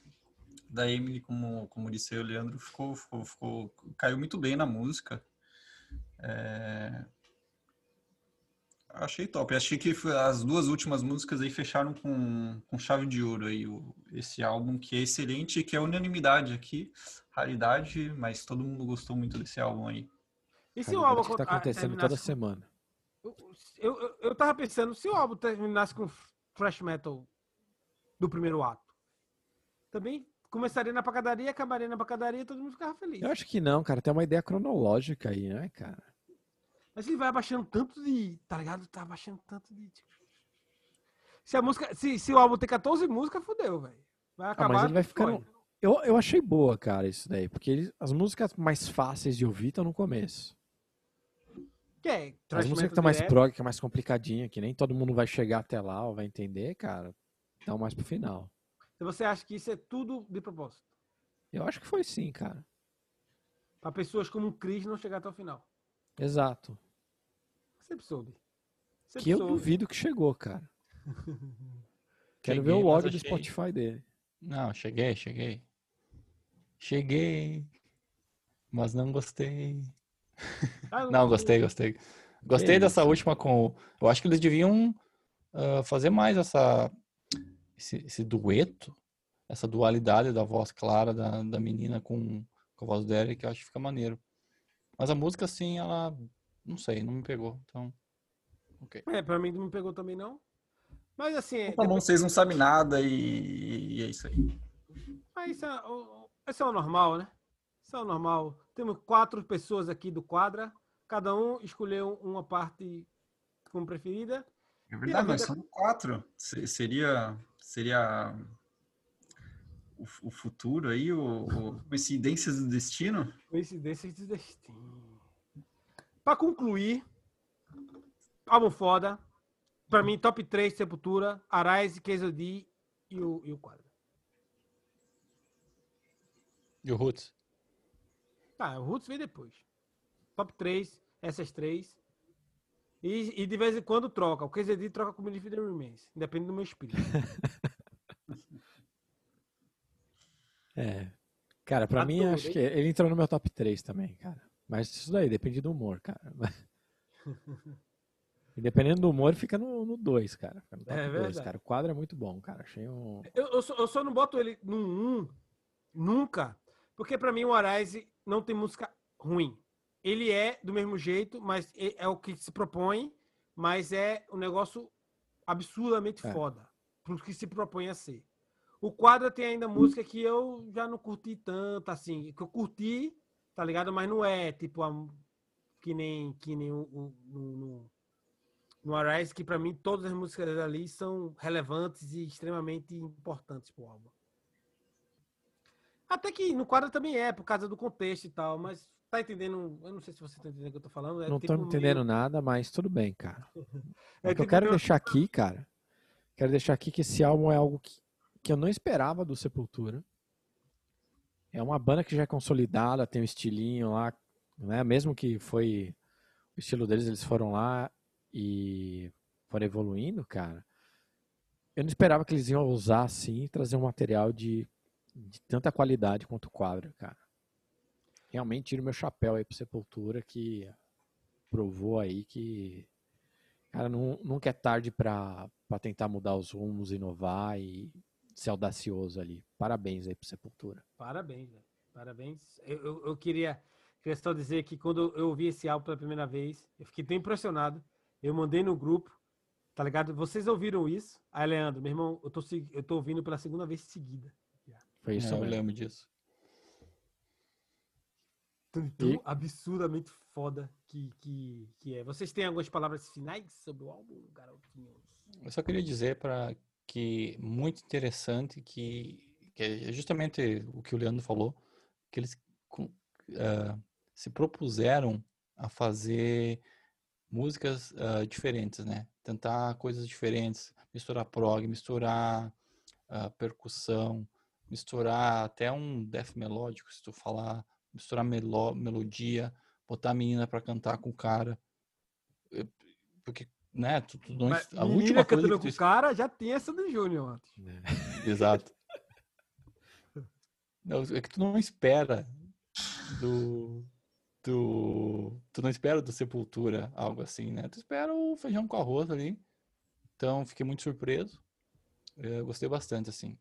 da Emily, como, como disse o Leandro, ficou, ficou, ficou- caiu muito bem na música. É, Achei top. Achei que foi- as duas últimas músicas aí fecharam com, com chave de ouro aí o, esse álbum, que é excelente, que é unanimidade aqui, raridade, mas todo mundo gostou muito desse álbum aí. E se o álbum que tá ah, acontecendo toda terminasse com- semana. Eu, eu, eu tava pensando, se o álbum terminasse com thrash metal do primeiro ato, também começaria na pacadaria, acabaria na pacadaria e todo mundo ficava feliz. Eu acho que não, cara. Tem uma ideia cronológica aí, né, cara? Mas ele vai abaixando tanto de. Tá ligado? Tá abaixando tanto de. Se a música. Se, se o álbum tem 14 músicas, fudeu, velho. Vai Ah, acabar. mas ele vai ficando. fora. Eu, eu achei boa, cara, isso daí. Porque ele- as músicas mais fáceis de ouvir estão no começo. Que é As músicas que estão mais prog, que é mais complicadinha, que nem todo mundo vai chegar até lá ou vai entender, cara, dá mais pro final. Então você acha que isso é tudo de propósito? Eu acho que foi sim, cara. Pra pessoas como o Chris não chegar até o final. Exato. Sempre soube. Sempre Que eu soube. duvido que chegou, cara. Quero ver Cheguei, o log do Spotify dele. Não, cheguei, cheguei. Cheguei. Mas não gostei. Ah, Não, gostei, gostei. Gostei Que dessa última com. Eu acho que eles deviam ah, fazer mais essa esse, esse dueto, essa dualidade da voz clara da, da menina com, com a voz do Derek, eu acho que fica maneiro. Mas a música, assim, ela. Não sei, não me pegou. Então. Ok. É, pra mim não me pegou também não. Mas assim, é, Tá bom, vocês não sabem nada e, e é isso aí. mas isso é, o- o- esse é o normal, né? Isso é o normal. Temos quatro pessoas aqui do quadra. Cada um escolheu uma parte como preferida. É verdade, mas vida- são quatro. Se- Seria, seria o, o futuro aí, o, o coincidências do destino? Coincidências de destino. Pra concluir, álbum foda. Pra mim, top 3, Sepultura, Arise, Quesodi e o, e o quadro. E o Roots? Tá, o Roots vem depois. Top 3, essas três. E, e de vez em quando troca. O KZD troca com o Believe the Remains. Depende do meu espírito. É. Cara, pra mim, Adorei. acho que ele entrou no meu top 3 também, cara. Mas isso daí depende do humor, cara. E dependendo do humor, fica no 2, cara. Fica no top É 2, verdade. cara. O quadro é muito bom, cara. Achei um. Eu, eu, só, eu só não boto ele num 1 nunca. Porque pra mim o Arise não tem música ruim. Ele é do mesmo jeito, mas é, é o que se propõe. Mas é um negócio absurdamente É. foda. Pro que se propõe a ser. O quadro tem ainda música que eu já não curti tanto, assim. Que eu curti, tá ligado? Mas não é tipo a, que nem, que nem o, o- no, no, Arise, que pra mim todas as músicas ali são relevantes e extremamente importantes pro álbum. Até que no quadro também é, por causa do contexto e tal, mas tá entendendo? Eu não sei se você tá entendendo o que eu tô falando. É Não tipo tô entendendo meio- nada, mas tudo bem, cara. É O que eu tipo quero meio- deixar aqui, cara. Quero deixar aqui que esse álbum é algo que, que eu não esperava do Sepultura. É uma banda que já é consolidada, tem um estilinho lá, né? Mesmo que foi o estilo deles, eles foram lá e foram evoluindo, cara. Eu não esperava que eles iam usar assim e trazer um material de, de tanta qualidade quanto o quadro, cara. Realmente tiro meu chapéu aí pro Sepultura que provou aí que Cara, não, nunca é tarde pra tentar mudar os rumos, inovar e ser audacioso ali. Parabéns aí pro Sepultura. Parabéns, velho. Parabéns. Eu, eu, eu queria, queria só dizer que quando eu ouvi esse álbum pela primeira vez, eu fiquei tão impressionado. Eu mandei no grupo, tá ligado? Vocês ouviram isso? Aí, Leandro, meu irmão, eu tô, eu tô ouvindo pela segunda vez seguida. Foi isso É, eu lembro disso. Tão, tão E- absurdamente foda que, que, que é. Vocês têm algumas palavras finais sobre o álbum, garotinhos? Eu só queria dizer para que muito interessante que, que é justamente o que o Leandro falou, que eles ah, se propuseram a fazer músicas ah, diferentes, né? Tentar coisas diferentes, misturar prog, misturar ah, percussão, misturar até um death melódico, se tu falar, misturar melo- melodia, botar a menina para cantar com o cara, porque né, tu, tu não, Mas a última coisa que com tu o cara já tem essa do Júnior antes. Exato. Não, é que tu não espera do, do. Tu não espera do Sepultura algo assim, né? Tu espera o feijão com arroz ali. Então, fiquei muito surpreso. Eu gostei bastante, assim.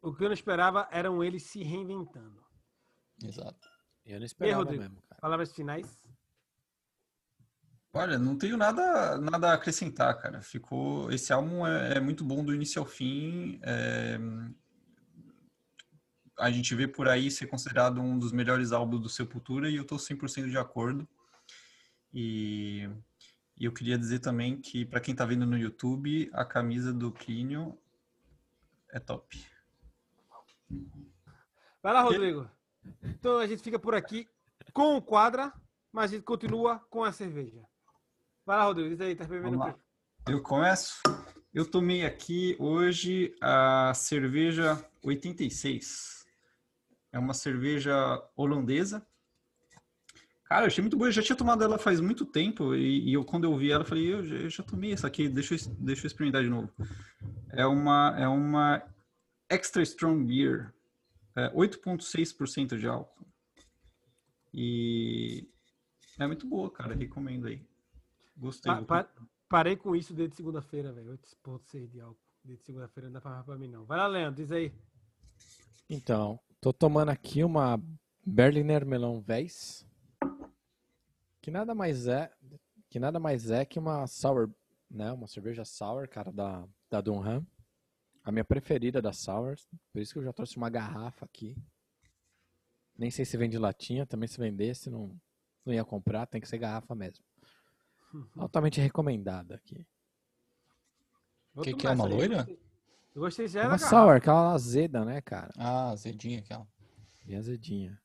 O que eu não esperava eram eles se reinventando. Exato. Eu não esperava Rodrigo? mesmo, cara. Palavras finais? Olha, não tenho nada, nada a acrescentar, cara. Ficou, esse álbum é, é muito bom do início ao fim. é, a gente vê por aí ser considerado um dos melhores álbuns do Sepultura e eu tô 100% de acordo. E, e eu queria dizer também que para quem tá vendo no YouTube, a camisa do Plínio é top. Vai lá, Rodrigo. Então a gente fica por aqui com o quadra. mas a gente continua com a cerveja. Vai lá, Rodrigo, diz aí, tá bebendo o? Eu começo? Eu tomei aqui hoje a cerveja 86. É uma cerveja holandesa. Cara, eu achei muito boa. Eu já tinha tomado ela faz muito tempo. E, e eu, quando eu vi ela, eu falei, eu, já- eu já tomei essa aqui, deixa eu, deixa eu experimentar de novo. É uma, é uma Extra Strong Beer. É 8,6% de álcool. E é muito boa, cara. Recomendo aí. Gostei. Pa- pa- parei com isso desde segunda-feira, velho. 8,6 de álcool. Desde segunda-feira não dá pra, pra mim, não. Vai lá, Leandro, diz aí. Então, tô tomando aqui uma Berliner Melon Weiss, que nada mais é, que nada mais é que uma sour, né, uma cerveja sour, cara, da da Dunham. A minha preferida da sours, por isso que eu já trouxe uma garrafa aqui. Nem sei se vende latinha, também se vendesse não não ia comprar, tem que ser garrafa mesmo. Altamente recomendada aqui. Vou Que que é, uma loira? gostei. Eu gostei É da uma garrafa. sour, aquela azeda, né, cara? Ah, azedinha aquela. Bem azedinha.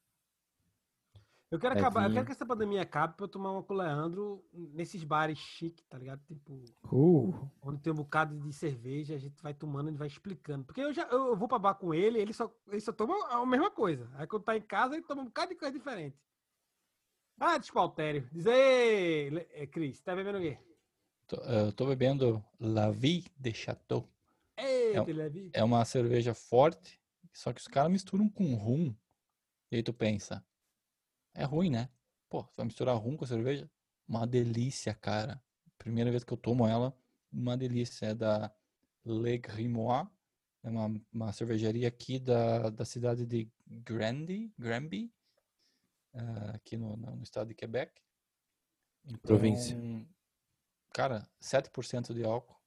Eu quero, acabar, eu quero que essa pandemia acabe pra eu tomar uma com o Leandro nesses bares chique, tá ligado? Tipo, Uh, onde tem um bocado de cerveja, a gente vai tomando, ele vai explicando. Porque eu já eu eu vou pra bar com ele, ele só, ele só toma a mesma coisa. Aí quando tá em casa, ele toma um bocado de coisa diferente. Ah, despautério. Diz aí, eh, Cris, tá bebendo o quê? Tô, eh, eu tô bebendo La Vie de Chateau. Eita, um- Levi. É uma cerveja forte, só que os caras misturam com rum. E aí tu pensa, é ruim, né? Pô, tu vai misturar rum com cerveja? Uma delícia, cara. Primeira vez que eu tomo ela, uma delícia. É da Le Grimoire. É uma, uma cervejaria aqui da, da cidade de Granby, Granby ah, aqui no, no estado de Quebec. Província. Então, Cara, 7% de álcool.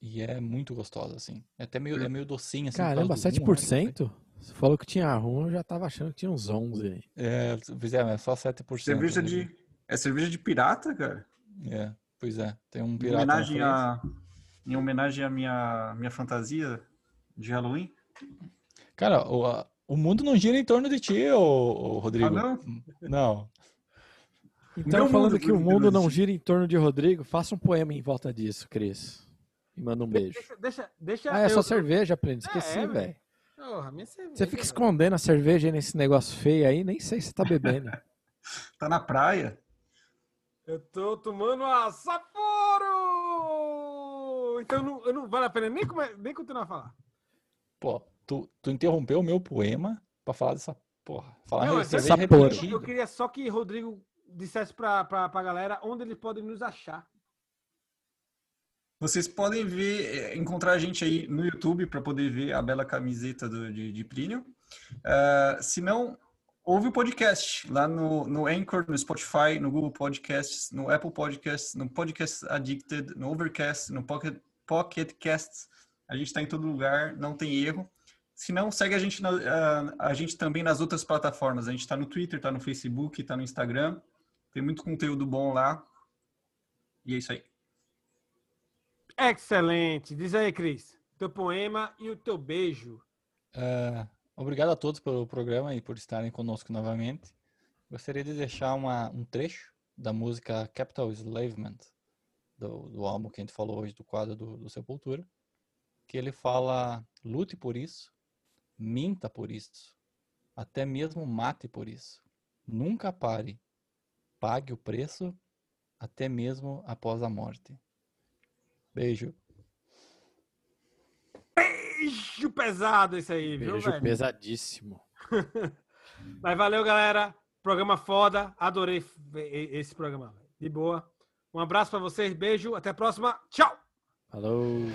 E é muito gostosa, assim. É até meio, é meio docinha, assim. caramba, do rum, 7%? Você falou que tinha rum, eu já tava achando que tinha uns 11 aí. É, é, é só 7%. Cerveja né? de. É cerveja de pirata, cara? É, pois é. Tem um Em pirata na homenagem, a, em homenagem à minha, minha fantasia de Halloween. Cara, o, a- o mundo não gira em torno de ti, ô, ô, Rodrigo. Ah, não? Não. Então, Meu falando mundo que o mundo não gira em torno de Rodrigo, faça um poema em volta disso, Cris. E manda um beijo. Deixa, deixa, deixa Ah, é eu- só cerveja, Prende. É, Esqueci, é, velho. Porra, minha cerveja. Você fica velho. escondendo a cerveja aí nesse negócio feio aí, nem sei se você tá bebendo. Tá na praia. Eu tô tomando a Sapporo! Então não, eu não vale a pena nem, come- nem continuar a falar. Pô, tu, tu interrompeu o meu poema pra falar dessa porra. Falar Não, cerveja Sapporo. eu, queria só que Rodrigo dissesse pra, pra, pra galera onde eles podem nos achar. Vocês podem ver, eh, encontrar a gente aí no YouTube para poder ver a bela camiseta do- de, de Plínio. Ah, se não, ouve o podcast lá no, no Anchor, no Spotify, no Google Podcasts, no Apple Podcasts, no Podcast Addicted, no Overcast, no Pocket, Pocket Casts. A gente está em todo lugar, não tem erro. Se não, segue a gente, na- ah, a gente também nas outras plataformas. A gente está no Twitter, está no Facebook, está no Instagram. Tem muito conteúdo bom lá. E é isso aí. Excelente! Diz aí, Cris, teu poema e o teu beijo. Ah, obrigado a todos pelo programa e por estarem conosco novamente. Gostaria de deixar uma- um trecho da música Capital Enslavement, do, do álbum que a gente falou hoje, do quadro do, do Sepultura, que ele fala: lute por isso, minta por isso, até mesmo mate por isso. Nunca pare, pague o preço, até mesmo após a morte. Beijo. Beijo pesado esse aí, viu, Beijo velho? pesadíssimo. Mas valeu, galera. Programa foda. Adorei esse programa. De boa. Um abraço pra vocês. Beijo. Até a próxima. Tchau! Falou.